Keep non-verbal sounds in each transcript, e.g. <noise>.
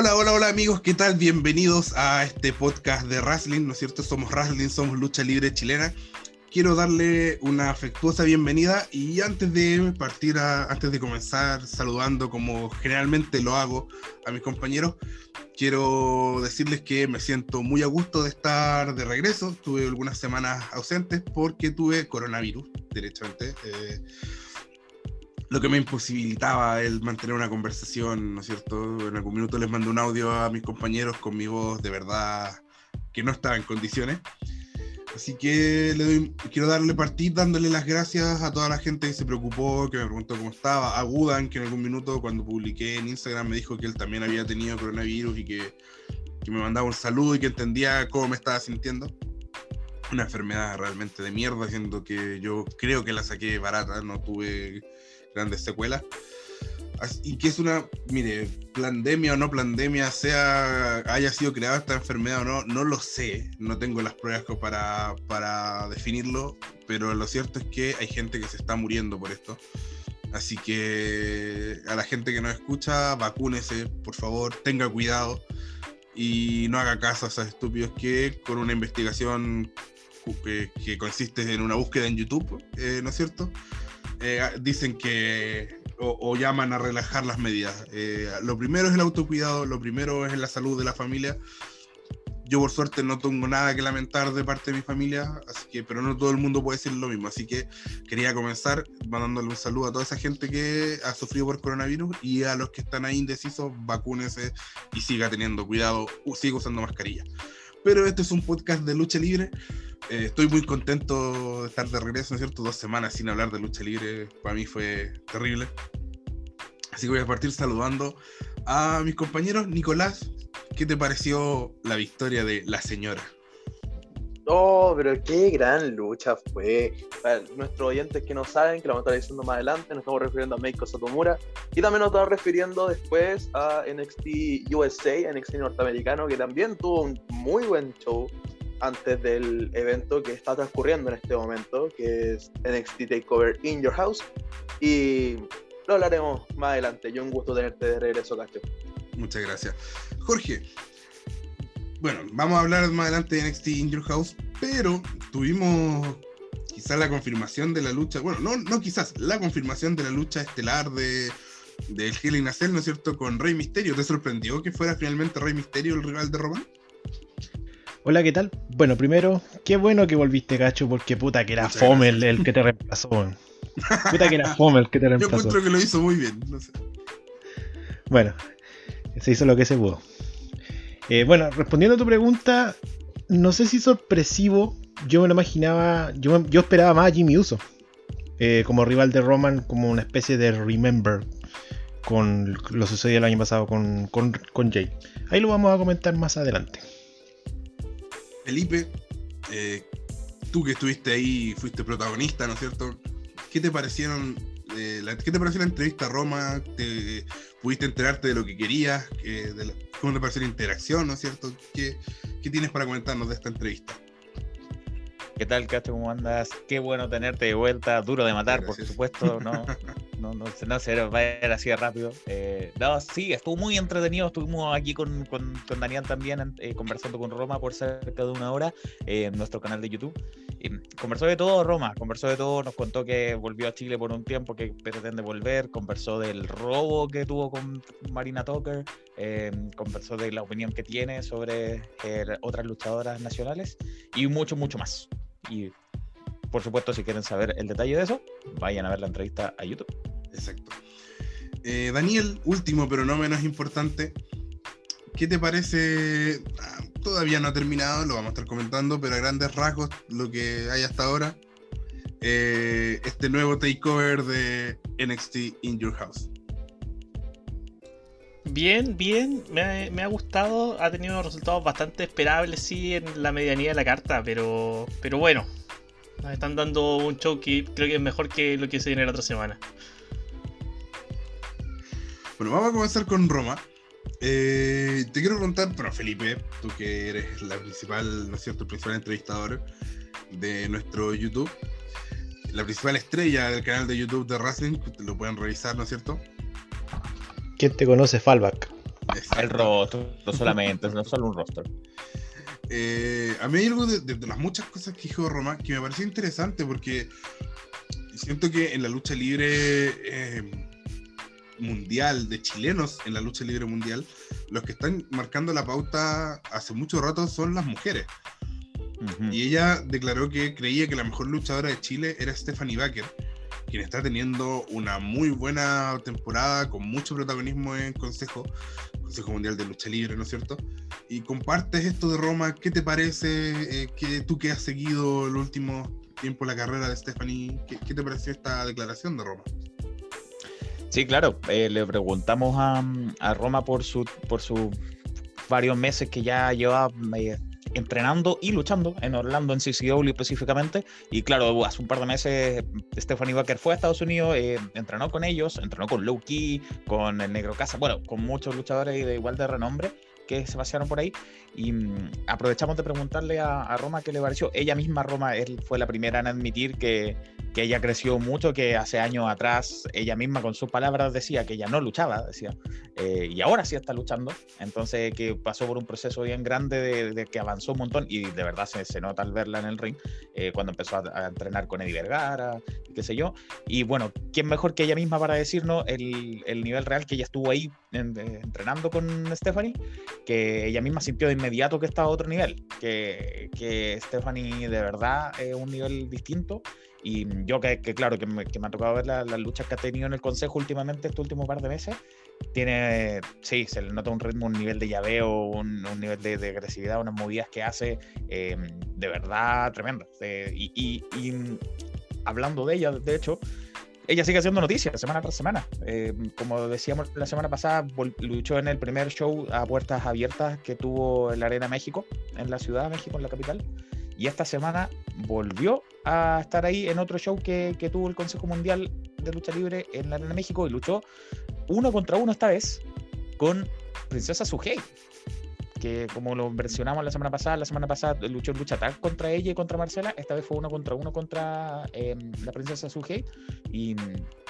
Hola, hola, hola amigos, ¿qué tal? Bienvenidos a este podcast de Wrestling, ¿no es cierto? Somos Wrestling, somos lucha libre chilena. Quiero darle una afectuosa bienvenida y antes de partir, antes de comenzar saludando como generalmente lo hago a mis compañeros, quiero decirles que me siento muy a gusto de estar de regreso. Tuve algunas semanas ausentes porque tuve coronavirus, derechamente. Eh, lo que me imposibilitaba el mantener una conversación, ¿no es cierto? En algún minuto les mandé un audio a mis compañeros con mi voz de verdad que no estaba en condiciones. Así que le doy, quiero darle partir dándole las gracias a toda la gente que se preocupó, que me preguntó cómo estaba. A Gudan, que en algún minuto cuando publiqué en Instagram me dijo que él también había tenido coronavirus y que, que me mandaba un saludo y que entendía cómo me estaba sintiendo. Una enfermedad realmente de mierda, siendo que yo creo que la saqué barata, no tuve grandes secuelas. Y que es una, mire, pandemia o no pandemia, sea haya sido creada esta enfermedad o no, no lo sé, no tengo las pruebas para, para definirlo, pero lo cierto es que hay gente que se está muriendo por esto. Así que a la gente que nos escucha, vacúnese, por favor, tenga cuidado y no haga caso a esos estúpidos que con una investigación que, consiste en una búsqueda en YouTube, eh, ¿no es cierto? Eh, dicen que o, llaman a relajar las medidas. Eh, lo primero es el autocuidado, lo primero es la salud de la familia. Yo por suerte no tengo nada que lamentar de parte de mi familia, así que, pero no todo el mundo puede decir lo mismo. Así que quería comenzar mandándole un saludo a toda esa gente que ha sufrido por coronavirus y a los que están ahí indecisos, vacúnese y siga teniendo cuidado, siga usando mascarilla. Pero este es un podcast de lucha libre eh, estoy muy contento de estar de regreso, ¿no es cierto? Dos semanas sin hablar de lucha libre, para mí fue terrible. Así que voy a partir saludando a mis compañeros. Nicolás, ¿qué te pareció la victoria de la señora? Oh, pero qué gran lucha fue. Para nuestros oyentes que no saben, que lo vamos a estar diciendo más adelante, nos estamos refiriendo a Meiko Satomura. Y también nos estamos refiriendo después a NXT USA, NXT norteamericano, que también tuvo un muy buen show antes del evento que está transcurriendo en este momento, que es NXT Takeover in Your House. Y lo hablaremos más adelante. Yo un gusto tenerte de regreso, Cacho. Muchas gracias. Jorge, bueno, vamos a hablar más adelante de NXT in Your House, pero tuvimos quizás la confirmación de la lucha, bueno, no, no quizás, la confirmación de la lucha estelar de del Hell in ¿no es cierto? Con Rey Misterio. ¿Te sorprendió que fuera finalmente Rey Misterio el rival de Roman? Hola, ¿qué tal? Bueno, primero, qué bueno que volviste, Cacho, porque puta que era fome el, que te reemplazó. puta que era fome el que te reemplazó. Yo encuentro que lo hizo muy bien, no sé. Bueno, se hizo lo que se pudo. Eh, bueno, respondiendo a tu pregunta, no sé si sorpresivo, yo me lo imaginaba, yo, esperaba más a Jimmy Uso, eh, como rival de Roman, como una especie de Remember con lo sucedido el año pasado con, con, con Jay. Ahí lo vamos a comentar más adelante. Felipe, eh, tú que estuviste ahí, fuiste protagonista, ¿no es cierto? ¿Qué te parecieron? Eh, ¿Qué te pareció la entrevista a Roma? ¿Te, ¿Pudiste enterarte de lo que querías? ¿Cómo te pareció la interacción, ¿no es cierto? ¿Qué, ¿Qué tienes para comentarnos de esta entrevista? ¿Qué tal, Cacho? ¿Cómo andas? Qué bueno tenerte de vuelta. Duro de matar, por supuesto. No, <laughs> no, no, no se va a ir así de rápido. Eh, no, sí, estuvo muy entretenido. Estuvimos aquí con, con, Daniel también eh, conversando con Roma por cerca de una hora eh, en nuestro canal de YouTube. conversó de todo Roma, conversó de todo, nos contó que volvió a Chile por un tiempo, que pretende volver, conversó del robo que tuvo con Marina Tucker, conversó de la opinión que tiene sobre otras luchadoras nacionales y mucho, mucho más. Y por supuesto, si quieren saber el detalle de eso, vayan a ver la entrevista a YouTube. Exacto. Eh, Daniel, último pero no menos importante, ¿qué te parece? Ah, todavía no ha terminado, lo vamos a estar comentando, pero a grandes rasgos lo que hay hasta ahora. Eh, este nuevo takeover de NXT In Your House. Bien, bien, me ha, gustado, ha tenido resultados bastante esperables, sí, en la medianía de la carta, pero, pero bueno, nos están dando un show que creo que es mejor que lo que se viene la otra semana. Bueno, vamos a comenzar con Roma. Eh, te quiero preguntar, pero Felipe, tú que eres la principal, ¿no es cierto?, el principal entrevistador de nuestro YouTube, la principal estrella del canal de YouTube de Racing, lo pueden revisar, ¿no es cierto? ¿Quién te conoce, Fallback? El rostro, solamente, no solo un rostro. Eh, a mí hay algo de, las muchas cosas que dijo Roma que me pareció interesante porque siento que en la lucha libre eh, mundial de chilenos, en la lucha libre mundial, los que están marcando la pauta hace mucho rato son las mujeres. Y ella declaró que creía que la mejor luchadora de Chile era Stephanie Baker, quien está teniendo una muy buena temporada con mucho protagonismo en Consejo, Consejo Mundial de Lucha Libre, ¿no es cierto? Y compartes esto de Roma, ¿qué te parece? Eh, que tú que has seguido el último tiempo la carrera de Stephanie, ¿qué, te pareció esta declaración de Roma? Sí, claro, eh, le preguntamos a, a, Roma por su, por sus varios meses que ya lleva eh, entrenando y luchando en Orlando, en CCW específicamente. Y claro, hace un par de meses Stephanie Baker fue a Estados Unidos, eh, entrenó con ellos, entrenó con Low Key, con el Negro Casa, bueno, con muchos luchadores de igual de renombre que se pasearon por ahí. Y mm, aprovechamos de preguntarle a, a, Roma qué le pareció. Ella misma, Roma, él fue la primera en admitir que, que ella creció mucho, que hace años atrás ella misma con sus palabras decía que ella no luchaba, decía, eh, y ahora sí está luchando, entonces que pasó por un proceso bien grande de, que avanzó un montón y de verdad se, se nota al verla en el ring, eh, cuando empezó a, entrenar con Eddie Vergara, qué sé yo, y bueno, ¿quién mejor que ella misma para decirnos el, el nivel real que ella estuvo ahí entrenando con Stephanie, que ella misma sintió de inmediato que estaba a otro nivel, que, que Stephanie de verdad es un nivel distinto y yo que, claro, que me, que me, ha tocado ver las luchas que ha tenido en el Consejo últimamente, estos últimos par de meses, tiene, sí, se le nota un ritmo, un nivel de llaveo, un, un nivel de, de, agresividad, unas movidas que hace eh, de verdad tremendas. Eh, y, y, y, hablando de ella, de hecho, ella sigue haciendo noticias semana tras semana. Eh, como decíamos la semana pasada, luchó en el primer show a puertas abiertas que tuvo en la Arena México, en la Ciudad de México, en la capital. Y esta semana volvió a estar ahí en otro show que, que tuvo el Consejo Mundial de Lucha Libre en la Arena México y luchó uno contra uno esta vez con Princesa Sugei que como lo mencionamos la semana pasada, la semana pasada luchó en lucha tag contra ella y contra Marcela, esta vez fue uno contra uno contra eh, la princesa Sugei y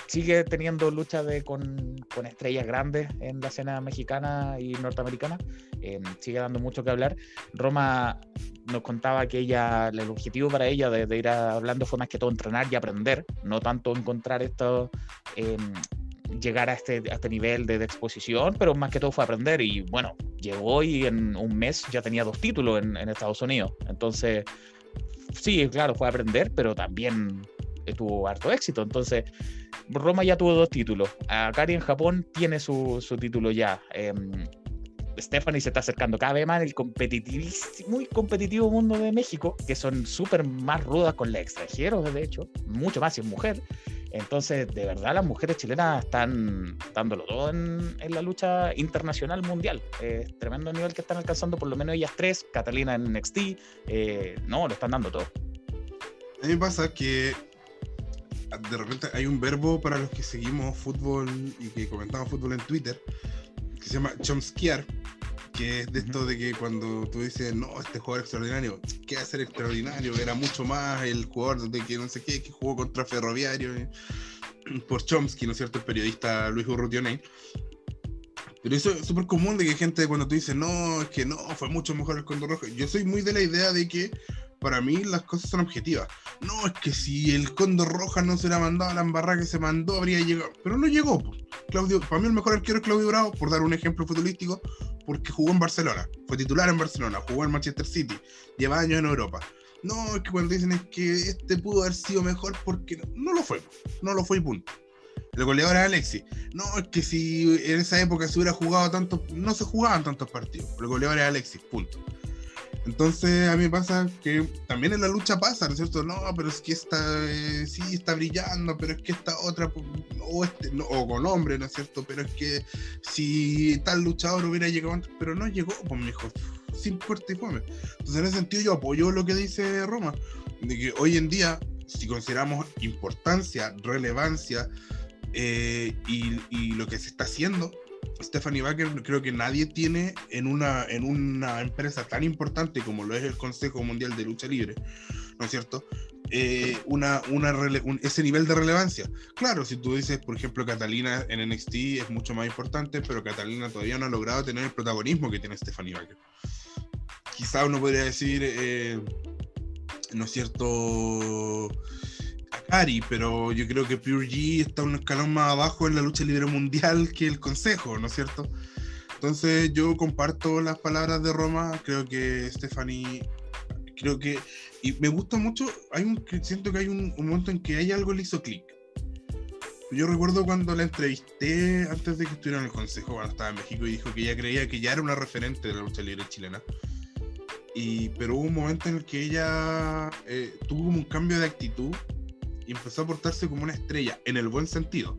sigue teniendo lucha de, con, con, estrellas grandes en la escena mexicana y norteamericana, eh, sigue dando mucho que hablar. Roma nos contaba que ella, el objetivo para ella de, ir hablando fue más que todo entrenar y aprender, no tanto encontrar esto... Eh, llegar a este, este nivel de, exposición, pero más que todo fue aprender y bueno, llegó y en un mes ya tenía dos títulos en, Estados Unidos. Entonces, sí, claro, fue aprender, pero también tuvo harto éxito. Entonces, Roma ya tuvo dos títulos. Akari en Japón tiene su, su título ya. Eh, Stephanie se está acercando cada vez más el competitivísimo, muy competitivo mundo de México, que son súper más rudas con los extranjeros, de hecho, mucho más si es mujer. Entonces, de verdad, las mujeres chilenas están dándolo todo en, en la lucha internacional mundial. Es tremendo nivel que están alcanzando, por lo menos ellas tres, Catalina en NXT, eh, no, lo están dando todo. A mí me pasa que de repente hay un verbo para los que seguimos fútbol y que comentamos fútbol en Twitter que se llama chomskear, que es de esto de que cuando tú dices, no, este jugador extraordinario, ¿qué hacer extraordinario? Era mucho más el jugador de que no sé qué, que jugó contra Ferroviario eh, <clears throat> por Chomsky, ¿no es cierto? El periodista Luis Urrutioney. Pero eso es súper común de que gente cuando tú dices, no, es que no, fue mucho mejor el Condor Rojo. Yo soy muy de la idea de que para mí las cosas son objetivas. No, es que si el Condor Roja no se hubiera mandado a la embarrada que se mandó, habría llegado. Pero no llegó. Claudio, para mí el mejor arquero es Claudio Bravo, por dar un ejemplo futbolístico, porque jugó en Barcelona, fue titular en Barcelona, jugó en Manchester City, lleva años en Europa. No, es que cuando dicen es que este pudo haber sido mejor porque no, lo fue, no lo fue y punto. El goleador era Alexis. No, es que si en esa época se hubiera jugado tanto, no se jugaban tantos partidos. El goleador era Alexis, punto. Entonces a mí me pasa que también en la lucha pasa, ¿no es cierto? No, pero es que esta eh, sí está brillando, pero es que esta otra, o, este, no, o con hombre, ¿no es cierto? Pero es que si tal luchador hubiera llegado antes, pero no llegó, pues me dijo, sin puerta y fome. Entonces en ese sentido yo apoyo lo que dice Roma, de que hoy en día, si consideramos importancia, relevancia eh, y, y lo que se está haciendo, Stephanie Baker creo que nadie tiene en una, en una empresa tan importante como lo es el Consejo Mundial de Lucha Libre, ¿no es cierto? eh, una, una ese nivel de relevancia. Claro, si tú dices, por ejemplo, Catalina en NXT es mucho más importante, pero Catalina todavía no ha logrado tener el protagonismo que tiene Stephanie Baker. Quizá uno podría decir, eh, ¿no es cierto? Akari, pero yo creo que Pure G está un escalón más abajo en la lucha libre mundial que el Consejo, ¿no es cierto? Entonces yo comparto las palabras de Roma, creo que Stephanie, creo que, y me gusta mucho, hay un, siento que hay un, momento en que hay algo le hizo clic. Yo recuerdo cuando la entrevisté antes de que estuviera en el consejo, cuando estaba en México, y dijo que ella creía que ya era una referente de la lucha libre chilena. Y, pero hubo un momento en el que ella eh, tuvo un cambio de actitud y empezó a portarse como una estrella, en el buen sentido.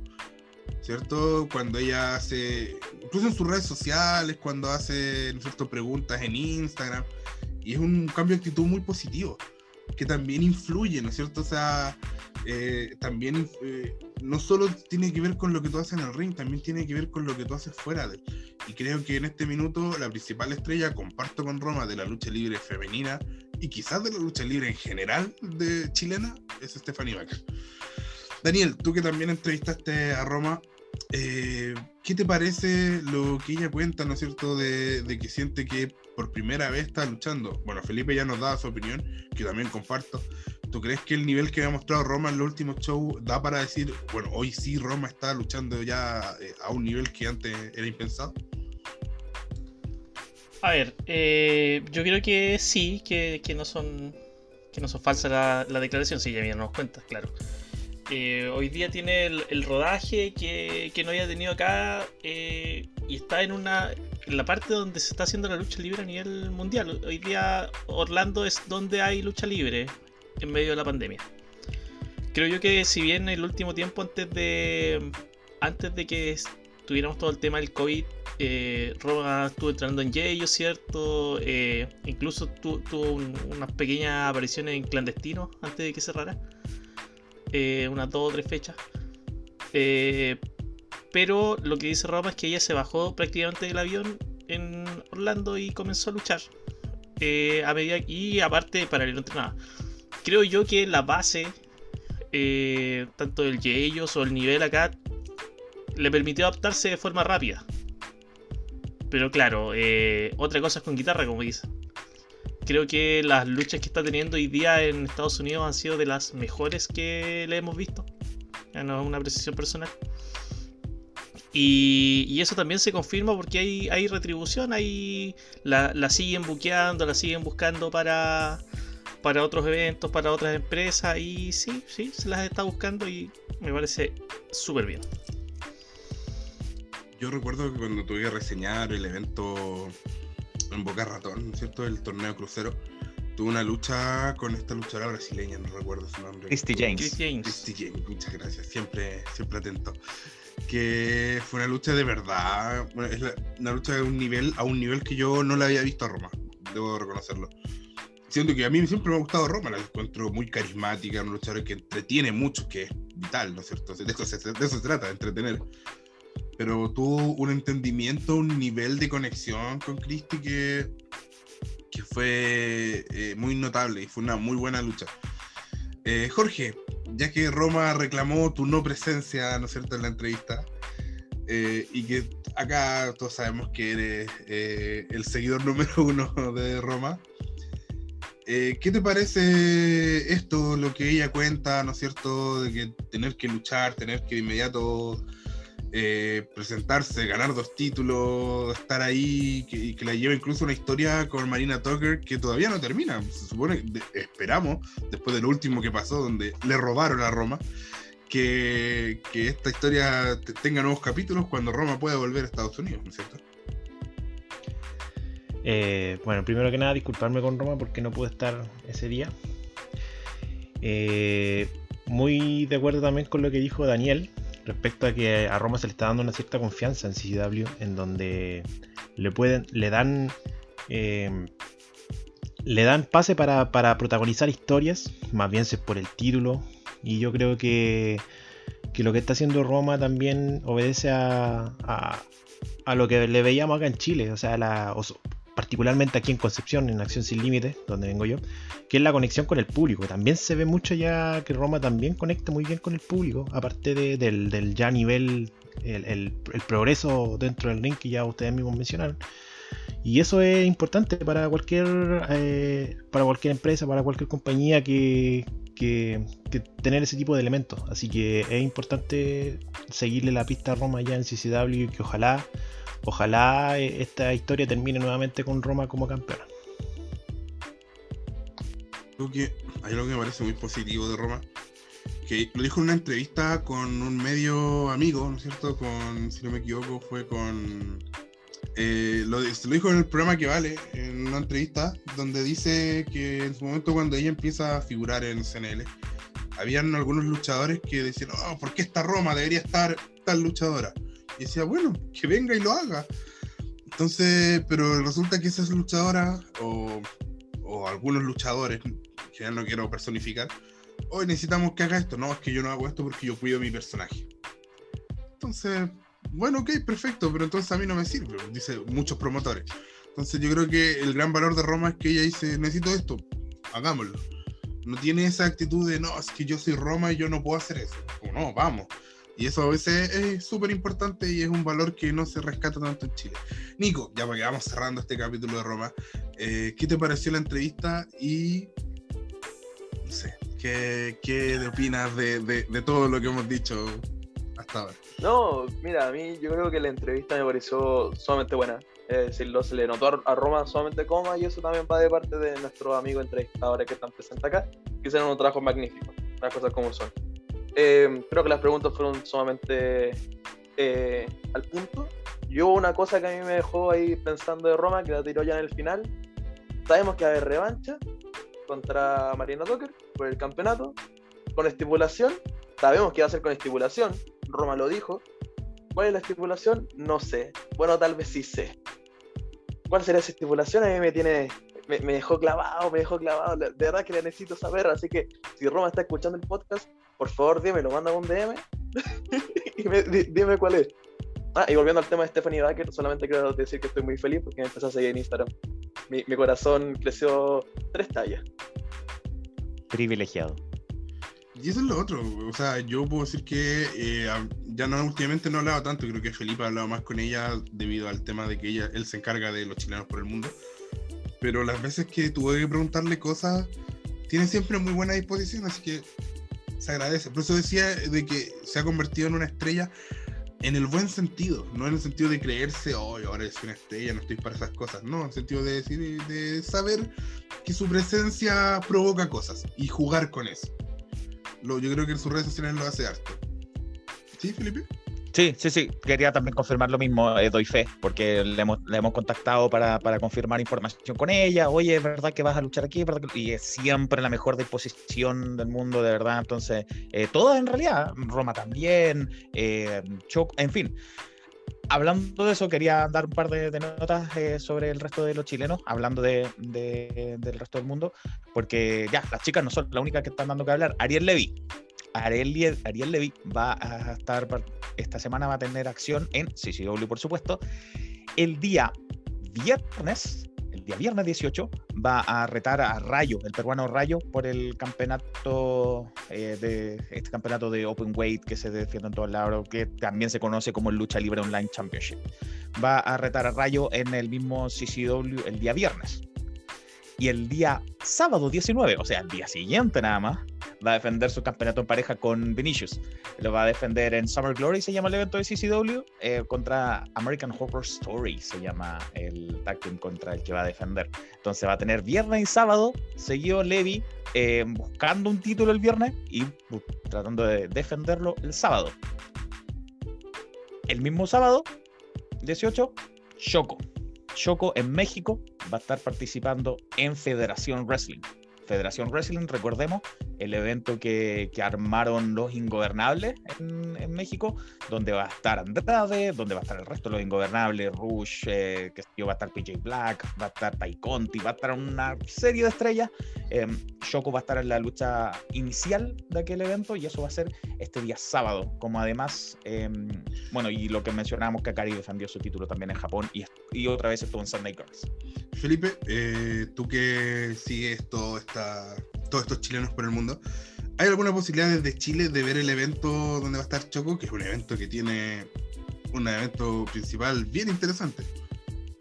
¿Cierto? Cuando ella hace, incluso en sus redes sociales, cuando hace ¿cierto? preguntas en Instagram, y es un cambio de actitud muy positivo, que también influye, ¿no es cierto? O sea, eh, también eh, no solo tiene que ver con lo que tú haces en el ring, también tiene que ver con lo que tú haces fuera de él. Y creo que en este minuto la principal estrella, comparto con Roma, de la lucha libre femenina y quizás de la lucha libre en general de chilena es Stephanie Baker. Daniel, tú que también entrevistaste a Roma, eh, ¿qué te parece lo que ella cuenta, ¿no es cierto?, de, que siente que por primera vez está luchando. Bueno, Felipe ya nos da su opinión, que también comparto. ¿Tú crees que el nivel que ha mostrado Roma en los últimos shows da para decir, bueno, hoy sí Roma está luchando ya eh, a un nivel que antes era impensado? A ver, eh, yo creo que sí, que, no son que no son falsas la, la declaración, sí, ya bien nos cuenta, claro. Eh, hoy día tiene el, rodaje que, no había tenido acá eh, y está en una en la parte donde se está haciendo la lucha libre a nivel mundial. Hoy día Orlando es donde hay lucha libre en medio de la pandemia. Creo yo que si bien el último tiempo antes de antes de que tuviéramos todo el tema del COVID eh, Roma estuvo entrando en Yeyo, ¿cierto? Eh, incluso tuvo unas pequeñas apariciones en clandestino antes de que cerrara. Eh, unas dos o tres fechas. pero lo que dice Roma es que ella se bajó prácticamente del avión en Orlando y comenzó a luchar. a medida, y aparte, para el nada. Creo yo que la base, tanto del Yeyos o el nivel acá, le permitió adaptarse de forma rápida. Pero claro, eh, otra cosa es con guitarra, como dicen. Creo que las luchas que está teniendo hoy día en Estados Unidos han sido de las mejores que le hemos visto. Ya no es una precisión personal. Y, eso también se confirma porque hay, hay retribución, hay, la, la, siguen buqueando, la siguen buscando para, para otros eventos, para otras empresas. Y sí, sí, se las está buscando y me parece súper bien yo recuerdo que cuando tuve que reseñar el evento en Boca Ratón, ¿cierto? El torneo crucero, tuve una lucha con esta luchadora brasileña, no recuerdo su nombre. Christy James. Christy James, muchas gracias, siempre, siempre atento. Que fue una lucha de verdad, es una lucha de un nivel, a un nivel que yo no la había visto a Roma, debo reconocerlo. Siento que a mí siempre me ha gustado Roma, la encuentro muy carismática, una luchadora que entretiene mucho, que es vital, ¿no es cierto? De eso de eso se trata, de entretener pero tuvo un entendimiento, un nivel de conexión con Christie que, que fue eh, muy notable y fue una muy buena lucha. Eh, Jorge, ya que Roma reclamó tu no presencia, ¿no es cierto?, en la entrevista, eh, y que acá todos sabemos que eres el seguidor <laughs> número uno de Roma, ¿qué te parece esto, lo que ella cuenta, ¿no cierto?, de que tener que luchar, tener que de inmediato eh, presentarse, ganar dos títulos, estar ahí, que, que la lleva incluso una historia con Marina Tucker que todavía no termina. Se supone, esperamos, después del último que pasó, donde le robaron a Roma, que, que esta historia tenga nuevos capítulos cuando Roma pueda volver a Estados Unidos, ¿no es cierto? Eh, bueno, primero que nada, disculparme con Roma porque no pude estar ese día. Eh, muy de acuerdo también con lo que dijo Daniel, respecto a que a Roma se le está dando una cierta confianza en CW, en donde le pueden, le dan, em, le dan pase para, protagonizar historias, más bien es por el título, y yo creo que, que lo que está haciendo Roma también obedece a, a, lo que le veíamos acá en Chile, o sea, la, particularmente aquí en Concepción, en Acción Sin Límites, donde vengo yo, que es la conexión con el público. También se ve mucho ya que Roma también conecta muy bien con el público, aparte del, del, ya nivel, el, el, progreso dentro del ring que ya ustedes mismos mencionaron. Y eso es importante para cualquier, eh, para cualquier empresa, para cualquier compañía que, que, tener ese tipo de elementos. Así que es importante seguirle la pista a Roma ya en CCW y que ojalá, ojalá eh, esta historia termine nuevamente con Roma como campeona. Creo que hay algo que me parece muy positivo de Roma, que lo dijo en una entrevista con un medio amigo, ¿no es cierto? Con, si no me equivoco, fue con eh, lo, lo, dijo en el programa que vale, en una entrevista, donde dice que en su momento cuando ella empieza a figurar en CNL, habían algunos luchadores que decían, oh, ¿por qué esta Roma? Debería estar tal luchadora. Y decía, bueno, que venga y lo haga. Entonces, pero resulta que esas luchadoras, o, o algunos luchadores, que ya no quiero personificar, hoy necesitamos que haga esto. No, es que yo no hago esto porque yo cuido mi personaje. Entonces, bueno, ok, perfecto, pero entonces a mí no me sirve, dice muchos promotores. Entonces yo creo que el gran valor de Roma es que ella dice, necesito esto, hagámoslo. No tiene esa actitud de, no, es que yo soy Roma y yo no puedo hacer eso. O no, vamos. Y eso a veces es súper importante y es un valor que no se rescata tanto en Chile. Nico, ya que vamos cerrando este capítulo de Roma, eh, ¿qué te pareció la entrevista y, no sé, qué, qué opinas de, de, de todo lo que hemos dicho No, mira, a mí yo creo que la entrevista me pareció sumamente buena. Es decirlo, se le notó a Roma solamente coma y eso también va de parte de nuestros amigos entrevistadores que están presentes acá, que hicieron un trabajo magnífico, las cosas como son. Eh, creo que las preguntas fueron sumamente eh, al punto. Y hubo una cosa que a mí me dejó ahí pensando de Roma, que la tiró ya en el final. Sabemos que va a haber revancha contra Marina Docker por el campeonato, con estipulación. Sabemos que va a ser con estipulación, Roma lo dijo. ¿Cuál es la estipulación? No sé. Bueno, tal vez sí sé. ¿Cuál será esa estipulación? A mí me tiene. Me, dejó clavado, me dejó clavado. De verdad que la necesito saber. Así que si Roma está escuchando el podcast, por favor dime, lo manda un DM <laughs> y dime cuál es. Ah, y volviendo al tema de Stephanie Baker, solamente quiero decir que estoy muy feliz porque me empezó a seguir en Instagram. Mi corazón creció tres tallas. Privilegiado. Y eso es lo otro, o sea, yo puedo decir que eh, ya no últimamente no he hablado tanto, creo que Felipe ha hablado más con ella debido al tema de que ella, él se encarga de los chilenos por el mundo. Pero las veces que tuve que preguntarle cosas, tiene siempre muy buena disposición, así que se agradece. Por eso decía de que se ha convertido en una estrella en el buen sentido, no en el sentido de creerse, hoy ahora es una estrella, no estoy para esas cosas, no, en el sentido de decir, de saber que su presencia provoca cosas y jugar con eso yo creo que en sus redes sociales lo hace harto. ¿Sí, Felipe? Sí, sí, sí. Quería también confirmar lo mismo, eh, doy fe, porque le hemos, le hemos contactado para, para, confirmar información con ella. Oye, ¿es verdad que vas a luchar aquí? Y es siempre la mejor disposición del mundo, de verdad. Entonces, eh, todas en realidad, Roma también, eh, en fin hablando de eso, quería dar un par de, notas eh, sobre el resto de los chilenos, hablando de, del resto del mundo, porque ya, las chicas no son las únicas que están dando que hablar. Ariel Levy. Ariel, Ariel Levy va a estar, esta semana va a tener acción en CCW, por supuesto. El día viernes día viernes 18 va a retar a Rayo, el peruano Rayo, por el campeonato eh, de este campeonato de Open Weight que se defiende en todos lados, que también se conoce como el Lucha Libre Online Championship. Va a retar a Rayo en el mismo CCW el día viernes. Y el día sábado 19, o sea, el día siguiente nada más, va a defender su campeonato en pareja con Vinicius. Lo va a defender en Summer Glory, se llama el evento de CCW, eh, contra American Horror Story, se llama el tag team contra el que va a defender. Entonces va a tener viernes y sábado, seguido Levi eh, buscando un título el viernes y tratando de defenderlo el sábado. El mismo sábado, 18, Choco. Choco en México va a estar participando en Federación Wrestling. Federación Wrestling, recordemos, el evento que, que armaron los Ingobernables en, en, México, donde va a estar Andrade, donde va a estar el resto de los Ingobernables, Rush, eh, que va a estar PJ Black, va a estar Tai Conti, va a estar una serie de estrellas. Eh, Shoko va a estar en la lucha inicial de aquel evento y eso va a ser este día sábado, como además, eh, bueno, y lo que mencionábamos que Akari defendió su título también en Japón y, y otra vez estuvo en Sunday Girls. Felipe, eh, tú que sigues todo todos estos chilenos por el mundo, ¿hay alguna posibilidad desde Chile de ver el evento donde va a estar Choco? Que es un evento que tiene un evento principal bien interesante.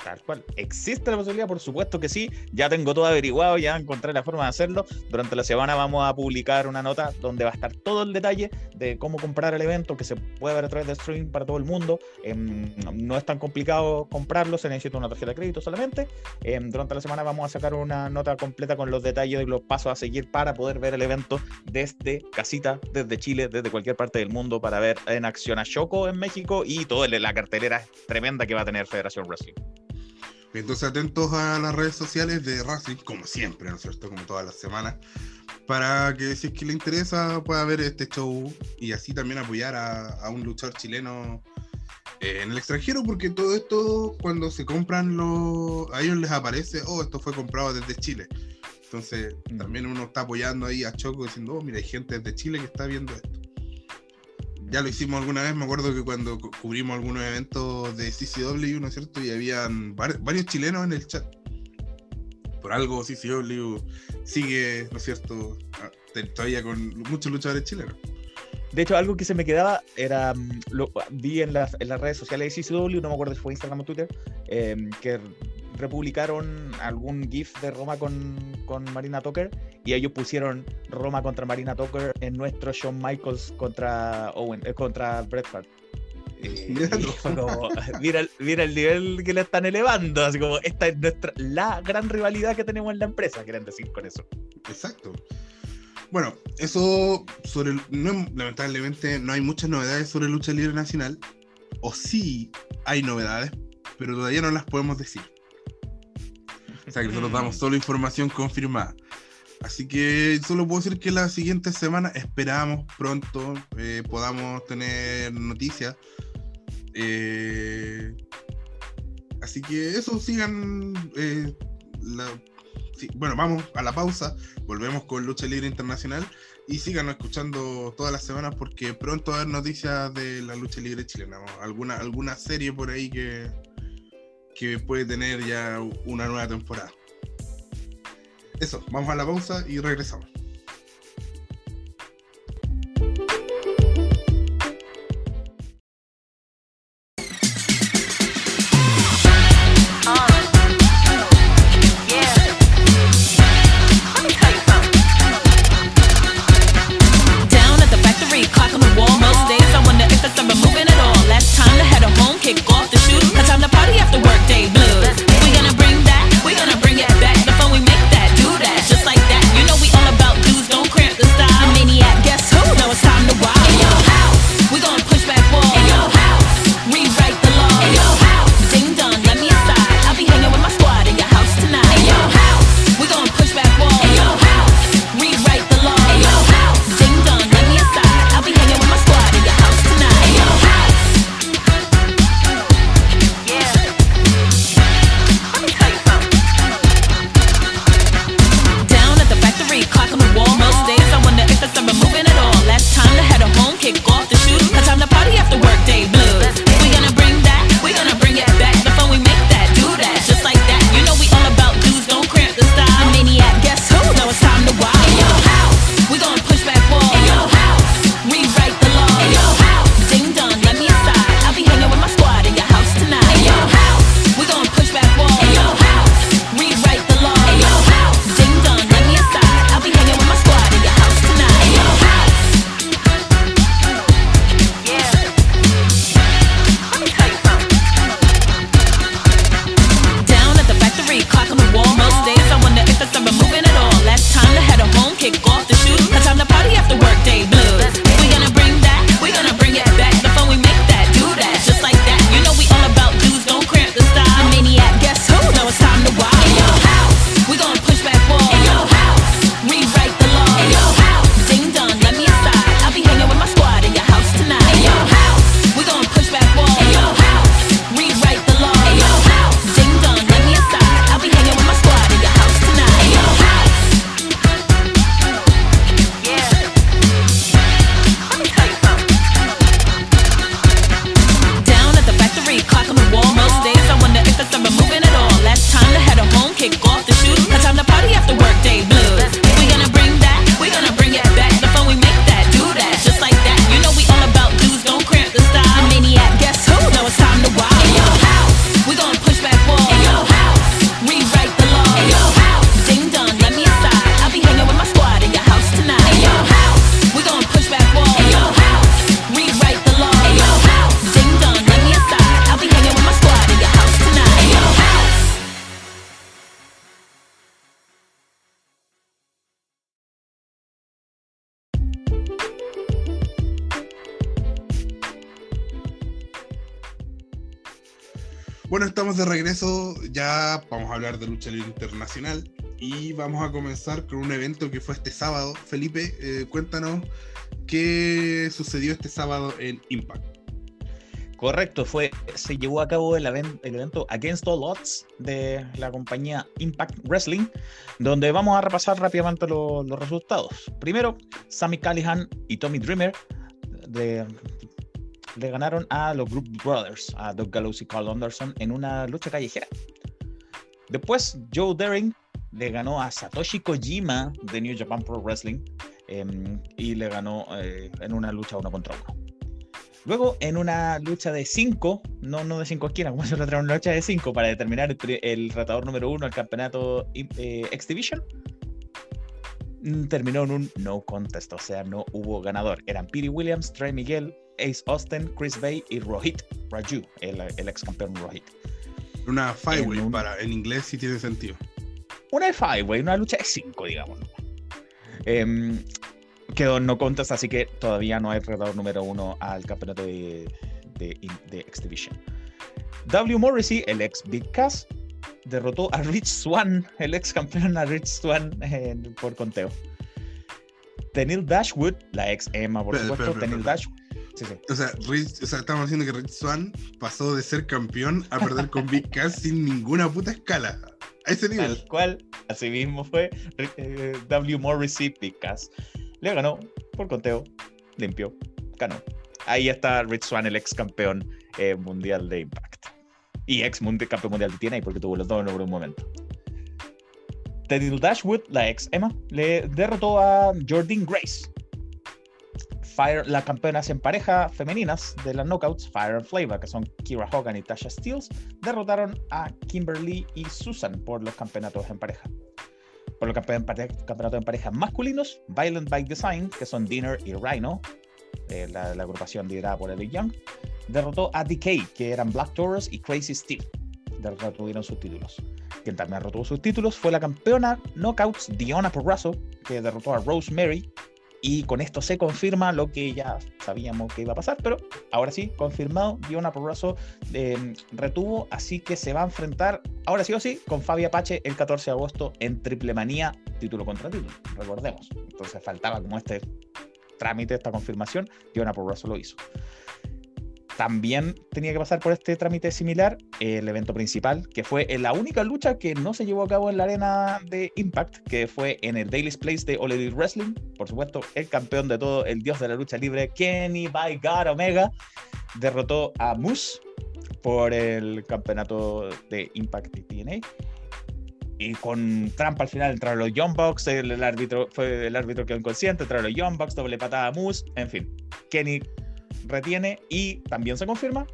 Tal cual. ¿Existe la posibilidad? Por supuesto que sí. Ya tengo todo averiguado, ya encontré la forma de hacerlo. Durante la semana vamos a publicar una nota donde va a estar todo el detalle de cómo comprar el evento, que se puede ver a través de streaming para todo el mundo. Eh, no es tan complicado comprarlo, se necesita una tarjeta de crédito solamente. Eh, durante la semana vamos a sacar una nota completa con los detalles y los pasos a seguir para poder ver el evento desde casita, desde Chile, desde cualquier parte del mundo, para ver en acción a Shoko en México y toda la cartelera tremenda que va a tener Federación Wrestling. Entonces atentos a las redes sociales de Racing, como siempre, ¿no es cierto? Como todas las semanas, para que si es que le interesa pueda ver este show y así también apoyar a, a un luchador chileno eh, en el extranjero, porque todo esto cuando se compran los... a ellos les aparece, oh, esto fue comprado desde Chile. Entonces también uno está apoyando ahí a Choco diciendo, oh, mira, hay gente desde Chile que está viendo esto ya lo hicimos alguna vez, me acuerdo que cuando cubrimos algunos eventos de CCW, ¿no es cierto? Y habían varios chilenos en el chat. Por algo CCW sigue, ¿no es cierto? Todavía con muchos luchadores chilenos. De hecho, algo que se me quedaba era, mm, lo vi en las, en las redes sociales de CCW, no me acuerdo si fue Instagram o Twitter, eh, que republicaron algún GIF de Roma con, con, Marina Tucker y ellos pusieron Roma contra Marina Tucker en nuestro Shawn Michaels contra Owen, eh, contra Bret Hart. <laughs> Como, mira, mira, el nivel que le están elevando, así como esta es nuestra la gran rivalidad que tenemos en la empresa, quieren decir con eso. Exacto. Bueno, eso sobre no, lamentablemente no hay muchas novedades sobre lucha libre nacional, o sí hay novedades, pero todavía no las podemos decir. O sea que nosotros damos solo información confirmada. Así que solo puedo decir que la siguiente semana esperamos pronto eh, podamos tener noticias. Eh, así que eso, sigan. Eh, la, sí, bueno, vamos a la pausa. Volvemos con Lucha Libre Internacional. Y sigan escuchando todas las semanas porque pronto va a haber noticias de la lucha libre chilena. Alguna, alguna serie por ahí que, que puede tener ya una nueva temporada. Eso, vamos a la pausa y regresamos. Y vamos a comenzar con un evento que fue este sábado. Felipe, eh, cuéntanos qué sucedió este sábado en Impact. Correcto, fue, se llevó a cabo el, el evento Against All Odds de la compañía Impact Wrestling, donde vamos a repasar rápidamente lo- los resultados. Primero, Sammy Callihan y Tommy Dreamer le ganaron a los Group Brothers, a Doug Gallows y Carl Anderson, en una lucha callejera. Después, Joe Daring le ganó a Satoshi Kojima de New Japan Pro Wrestling em, y le ganó eh, en una lucha uno contra uno. Luego, en una lucha de 5, no, no de 5 esquinas, como <laughs> se lo una lucha de 5 para determinar el, el número 1 al campeonato eh, X Division, mm, terminó en un no contest, o sea, no hubo ganador. Eran Pete Williams, Trey Miguel, Ace Austin, Chris Bay y Rohit Raju, el ex campeón Rohit. Una five-way, En un- para, en inglés sí tiene sentido. Una de five, way, una lucha de 5, digamos. Em, quedó en no contest, así que todavía no hay retador número 1 al campeonato de, de, de X Division. W. Morrissey, el ex Big Cass, derrotó a Rich Swan, el ex campeón a Rich Swan eh, por conteo. Tenil Dashwood, la ex Emma, por Espera, supuesto. Tenil. Dashwood. Sí, sí. O sea, Rich- o sea, estamos diciendo que Rich Swan pasó de ser campeón a perder con Big Cass sin ninguna puta escala. A ese nivel. Tal cual, así mismo fue eh, W. Morrissey Big Cass. Le ganó por conteo, limpio, ganó. Ahí está Rich Swan, el ex campeón eh, mundial de Impact. Y ex campeón mundial de TNA, porque tuvo los dos por un momento. Teddy Dashwood, la ex Emma, le derrotó a Jordan Grace. Fire, las campeonas en pareja femeninas de las knockouts, Fire and Flavor, que son Kira Hogan y Tasha Steels, derrotaron a Kimberly y Susan por los campeonatos en pareja. Por los campeonatos en pareja masculinos, Violent by Design, que son Dinner y Rhino, la, agrupación liderada por Eddie Young, derrotó a Decay, que eran Black Taurus y Crazy Steve. Retuvieron sus títulos. Quien también retuvo sus títulos fue la campeona Knockouts Diona Porrazo, que derrotó a Rosemary. Y con esto se confirma lo que ya sabíamos que iba a pasar, pero ahora sí, confirmado, Diona Porrazo eh, retuvo, así que se va a enfrentar, ahora sí o sí, con Fabi Apache el 14 de agosto en Triple Manía, título contra título, recordemos. Entonces faltaba como este trámite, esta confirmación, Diona Porrazo lo hizo. También tenía que pasar por este trámite similar el evento principal, que fue la única lucha que no se llevó a cabo en la arena de Impact, que fue en el Daily's Place de All Elite Wrestling. Por supuesto, el campeón de todo, el dios de la lucha libre, Kenny by God Omega, derrotó a Moose por el campeonato de Impact y TNA. Y con trampa al final entraron los Young Bucks, el, árbitro fue el árbitro quedó inconsciente, entraron los Young Bucks, doble patada a Moose, en fin. Kenny retiene y también se confirma,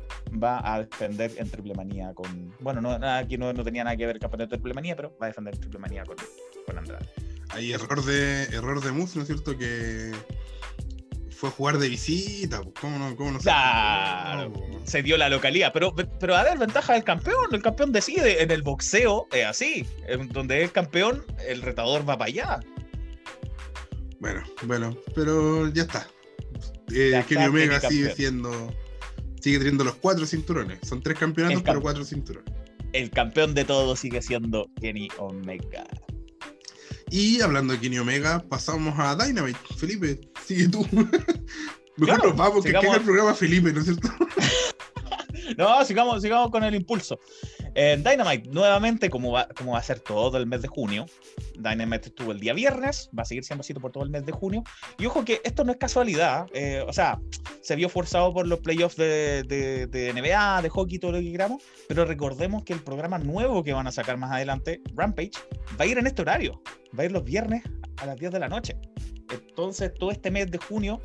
va a defender en triple manía con. Bueno, no, aquí no, no tenía nada que ver el campeonato de triple manía, pero va a defender en triple manía con, con Andrade. Hay error de error de Moose, ¿no es cierto? Que fue jugar de visita. pues, ¿Cómo no? ¿Cómo no Claro. Pues. Se dio la localidad, pero, pero a ver, ventaja del campeón. El campeón decide. En el boxeo es así. En donde es campeón, el retador va para allá. Bueno, bueno, pero ya está. Eh, Kenny Omega sigue siendo. Sigue teniendo los cuatro cinturones. Son tres campeonatos, pero cuatro cinturones. El campeón de todo sigue siendo Kenny Omega. Y hablando de Kenny Omega, pasamos a Dynamite. Felipe, sigue tú. <laughs> Mejor Claro, nos vamos, que sigamos. quede el programa Felipe, ¿no es cierto? <laughs> No, sigamos, sigamos con el impulso. Eh, Dynamite, nuevamente, como va, como va a ser todo el mes de junio, Dynamite estuvo el día viernes, va a seguir siendo así por todo el mes de junio. Y ojo que esto no es casualidad, eh, o sea, se vio forzado por los playoffs de, de, de NBA, de hockey, todo lo que queramos, pero recordemos que el programa nuevo que van a sacar más adelante, Rampage, va a ir en este horario, va a ir los viernes a las 10 de la noche. Entonces, todo este mes de junio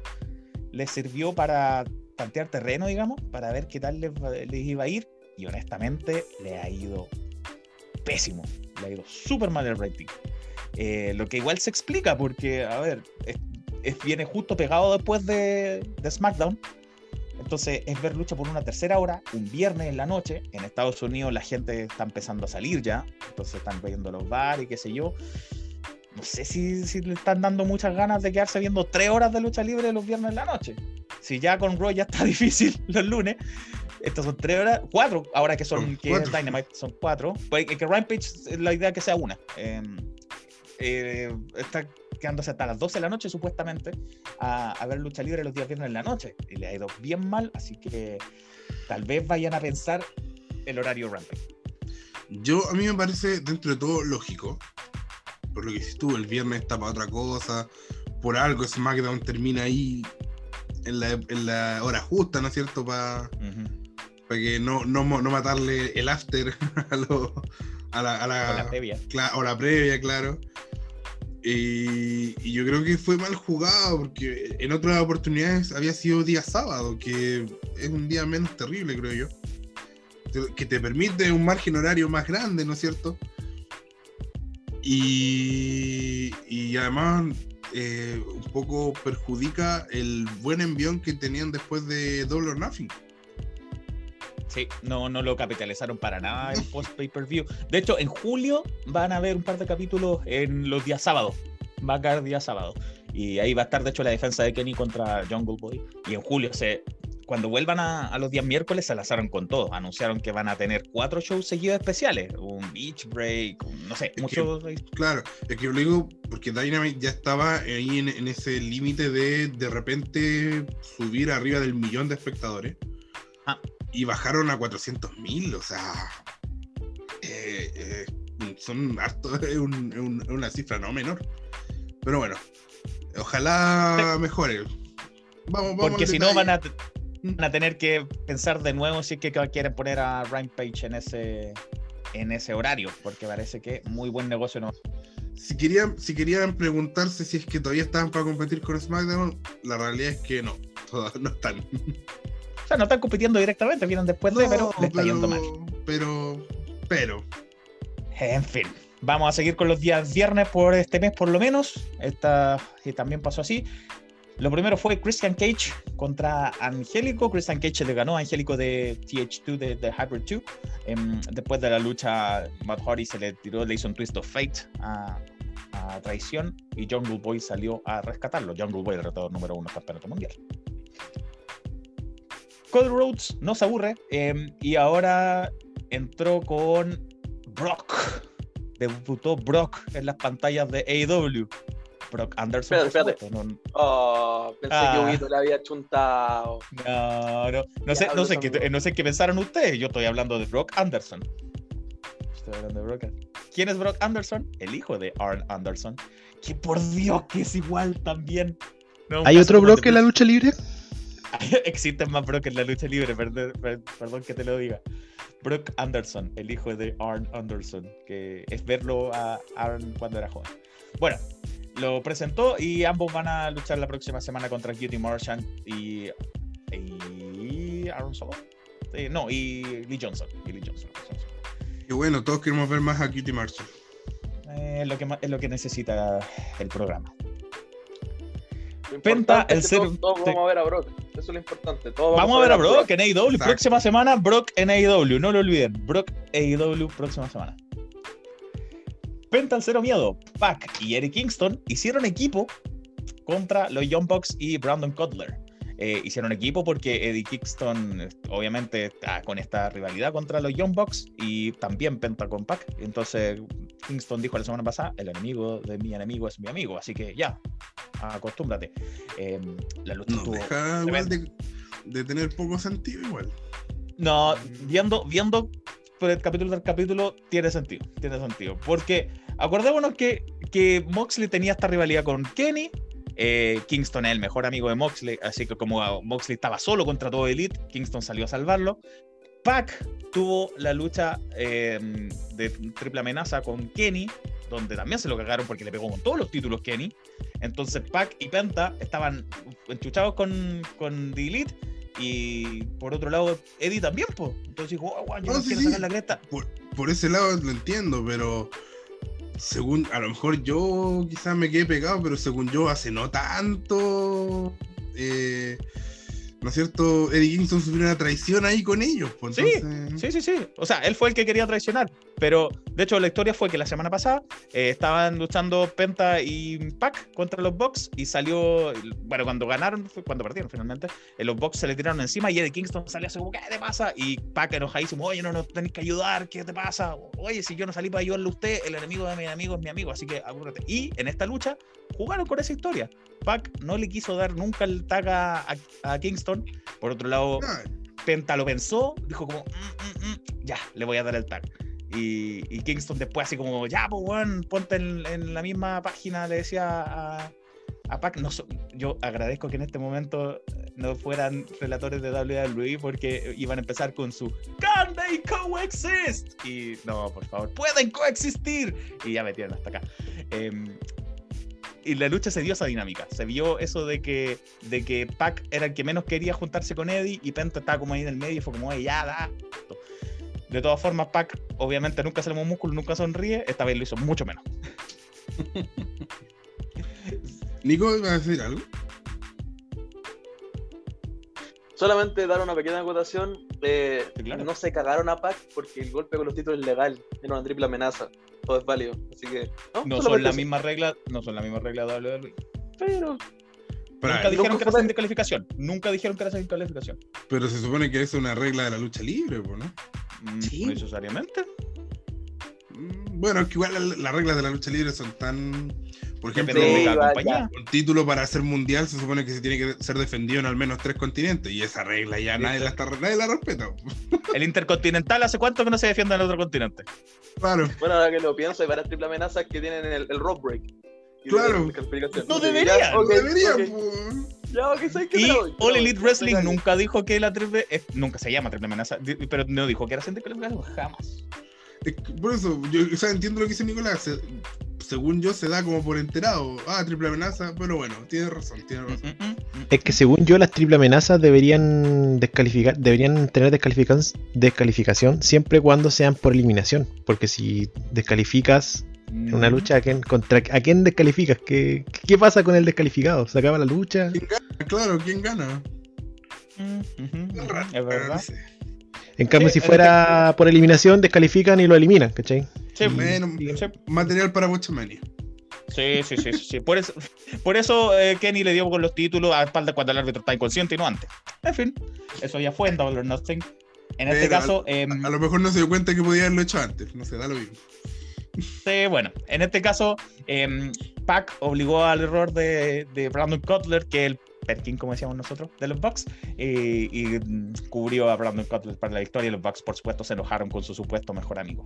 les sirvió para tantear terreno, digamos, para ver qué tal les, les iba a ir. Y honestamente, le ha ido pésimo. Le ha ido súper mal el rating. Eh, lo que igual se explica porque, a ver, es, es- viene justo pegado después de, de SmackDown. Entonces es ver lucha por una tercera hora, un viernes en la noche. En Estados Unidos la gente está empezando a salir ya. Entonces están viendo los bares y qué sé yo. No sé si, si le están dando muchas ganas de quedarse viendo tres horas de lucha libre los viernes en la noche. Si ya con Raw ya está <laughs> difícil los lunes, Estas son tres horas, cuatro, ahora que son, que es cuatro. Dynamite, son cuatro. Pues que Rampage es la idea que sea una. Eh, eh, está quedándose hasta las 12 de la noche, supuestamente, a, a ver lucha libre los días viernes en la noche. Y le ha ido bien mal, así que tal vez vayan a pensar el horario Rampage. Yo, a mí me parece, dentro de todo, lógico. Por lo que si tú, el viernes está para otra cosa. Por algo SmackDown termina ahí en la, en la hora justa, ¿no es cierto? Para que no, no, no matarle el after <laughs> a, lo- a la, a la- Con la previa. cla- hora previa, claro. Y, y yo creo que fue mal jugado porque en otras oportunidades había sido día sábado, que es un día menos terrible, creo yo. Que te permite un margen horario más grande, ¿no es cierto? Y, y además eh, un poco perjudica el buen envión que tenían después de Double or Nothing. Sí, no, no lo capitalizaron para nada el post pay-per-view. De hecho, en julio van a haber un par de capítulos en los días sábados. Va a caer día sábado. Y ahí va a estar, de hecho, la defensa de Kenny contra Jungle Boy. Y en julio, se, cuando vuelvan a, a los días miércoles, se lanzaron con todo. Anunciaron que van a tener cuatro shows seguidos especiales. Un beach break, un- no sé, muchos. Claro, es que yo lo digo porque Dynamite ya estaba ahí en, en ese límite de de repente subir arriba del millón de espectadores Ah. Y bajaron a 400 mil, o sea, eh, eh, son harto, <laughs> es, un- es un- es una cifra no menor. Pero bueno, ojalá mejore. Vamos, vamos Porque si no, van detalle. a, van a tener que pensar de nuevo si es que quieren poner a Rampage en ese, en ese horario. Porque parece que muy buen negocio no. Si querían, si querían preguntarse si es que todavía estaban para competir con SmackDown, la realidad es que no, <laughs> todavía no están. Sea, no están compitiendo directamente, vienen después de, pero No, le está yendo mal. Pero, pero, En fin, vamos a seguir con los días viernes por este mes por lo menos. Esta, y también pasó así. Lo primero fue Christian Cage contra Angélico. Christian Cage le ganó a Angélico de TH2 de, de Hybrid 2. Em, después de la lucha, Matt Hardy se le tiró, le hizo un twist of fate a, a traición y Jungle Boy salió a rescatarlo. Jungle Boy, el retador número uno campeonato mundial. Cody Rhodes no se aburre em, y ahora entró con Brock. Debutó Brock en las pantallas de AEW. Brock Anderson. Espérate, espérate. no- Oh, pensé Ah. que Huguito le había chuntado. No, no, no sé, no sé, qué, no sé qué pensaron ustedes. Yo estoy hablando de Brock Anderson. Estoy hablando de Brock. ¿Quién es Brock Anderson? El hijo de Arn Anderson. Que por Dios que es igual también. No, ¿Hay otro Brock en la lucha libre? <laughs> Existen más Brock en la lucha libre, perdón, per- perdón que te lo diga. Brock Anderson, el hijo de Arn Anderson, que es verlo a Arn cuando era joven. Bueno, lo presentó y ambos van a luchar la próxima semana contra Cutie Marchand y, y Aaron Solo. Sí, no, y Lee Johnson. Y Lee Johnson. qué bueno, todos queremos ver más a Cutie Marshall. Eh, es, lo que, es lo que necesita el programa. Penta, el que todos, vamos a ver a Brock. Eso es lo importante. Todos Vamos a ver a Brock en AEW. Exacto. Próxima semana, Brock en AEW. No lo olviden. Brock AEW próxima semana. Penta el cero miedo. Pac y Eric Kingston hicieron equipo contra los Young Bucks y Brandon Cutler. Eh, hicieron equipo porque Eddie Kingston, obviamente, está con esta rivalidad contra los Young Bucks y también Penta con Pac. Entonces, Kingston dijo la semana pasada: el enemigo de mi enemigo es mi amigo. Así que ya, acostúmbrate. Eh, la lucha estuvo deja igual de, de tener poco sentido igual. No, viendo, viendo por el capítulo del capítulo, tiene sentido. Tiene sentido. Porque acordémonos que, que Moxley tenía esta rivalidad con Kenny. Eh, Kingston es el mejor amigo de Moxley, así que como Moxley estaba solo contra todo Elite, Kingston salió a salvarlo. Pac tuvo la lucha eh, de triple amenaza con Kenny, donde también se lo cagaron porque le pegó con todos los títulos Kenny. Entonces Pac y Penta estaban enchuchados con, con The Elite y por otro lado, Eddie también, pues. Entonces dijo, oh, guau, yo No, no sí, quiero sí. sacar la cresta. Por, por ese lado lo entiendo, pero según, a lo mejor yo quizás me quedé pegado, pero según yo hace no tanto, eh, ¿no es cierto? Eddie Kingston sufrió una traición ahí con ellos. Pues, Sí, entonces- Sí, sí, sí. O sea, él fue el que quería traicionar. Pero de hecho, la historia fue que la semana pasada eh, estaban luchando Penta y Pac contra los Bucks y salió. Bueno, cuando ganaron, fue cuando perdieron finalmente, eh, los Bucks se le tiraron encima y Eddie Kingston salió así como, ¿qué te pasa? Y Pac enojadísimo, oye, no nos tenéis que ayudar, ¿qué te pasa? Oye, si yo no salí para ayudarle a usted, el enemigo de mi enemigo es mi amigo, así que apúrate. Y en esta lucha jugaron con esa historia. Pac no le quiso dar nunca el tag a, a- a Kingston. Por otro lado, Penta lo pensó, dijo como, "Mm, mm, mm, ya, le voy a dar el tag. Y, y Kingston después así como, ya, pues, ponte en, en la misma página, le decía a, a Pac. No, yo agradezco que en este momento no fueran relatores de WWE porque iban a empezar con su Can they coexist? Y no, por favor, pueden coexistir. Y ya metieron hasta acá. Em, y la lucha se dio esa dinámica. Se vio eso de que, de que Pac era el que menos quería juntarse con Eddie y Penta estaba como ahí en el medio y fue como, "Oye, ya, da. De todas formas, Pac obviamente nunca se le músculo, nunca sonríe. Esta vez lo hizo mucho menos. <laughs> Nico, ¿iba a decir algo? Solamente dar una pequeña acotación. eh, claro. No se cagaron a Pac porque el golpe con los títulos es legal. Era una triple amenaza. Todo es válido. Así que. No, No son las mismas reglas, no son las mismas reglas de WWE. Pero. Pará, Nunca dijeron que era sin descalificación. Nunca dijeron que era sin descalificación. pero se supone que es una regla de la lucha libre, pues, ¿no? Mm, Sí. No necesariamente. Mm, Bueno, es que igual la- las reglas de la lucha libre son tan. Por ejemplo, Sí, compañía. un título para ser mundial se supone que se tiene que ser defendido en al menos tres continentes. Y esa regla ya nadie la, está, nadie la respeta. <laughs> El Intercontinental, ¿hace cuánto que no se defiende en el otro continente? Claro. Bueno, ahora que lo pienso, hay varias triple amenazas que tienen el, el rope break. Claro. No debería, ya, No ok, debería, ok. pues. Ya, ¿sabes qué? Y All Elite te Wrestling nunca dijo que la triple. eh, nunca se llama triple amenaza, pero no dijo que era sin descalificación, jamás. Por eso, yo o sea, entiendo lo que dice Nicolás. se- según yo, se da como por enterado. Ah, triple amenaza. Pero bueno, tiene razón, tiene razón. mm, mm, mm. Es que según yo las triple amenazas deberían descalificar, deberían tener descalificación, descalificación siempre cuando sean por eliminación. Porque si descalificas en una lucha, ¿a quién, contra, ¿a quién descalificas? ¿Qué, ¿Qué pasa con el descalificado? ¿Se acaba la lucha? ¿Quién gana? Claro, ¿quién gana? Es verdad. no sé. En cambio, Sí, si fuera por eliminación, descalifican y lo eliminan, ¿cachai? Sí, Bueno, sí. material para Bochamania. Sí, sí, sí, sí, sí. Por eso, por eso eh, Kenny le dio con los títulos a espalda cuando el árbitro está inconsciente y no antes. En fin, eso ya fue en Double or Nothing. En este caso, em, A lo mejor no se dio cuenta que podía haberlo hecho antes. No sé, da lo mismo. Sí, bueno, en este caso, em, Pac obligó al error de, de Brandon Cutler, que el Perkin, como decíamos nosotros, de los Bucks, y, y, cubrió a Brandon Cutler para la victoria. Y los Bucks, por supuesto, se enojaron con su supuesto mejor amigo.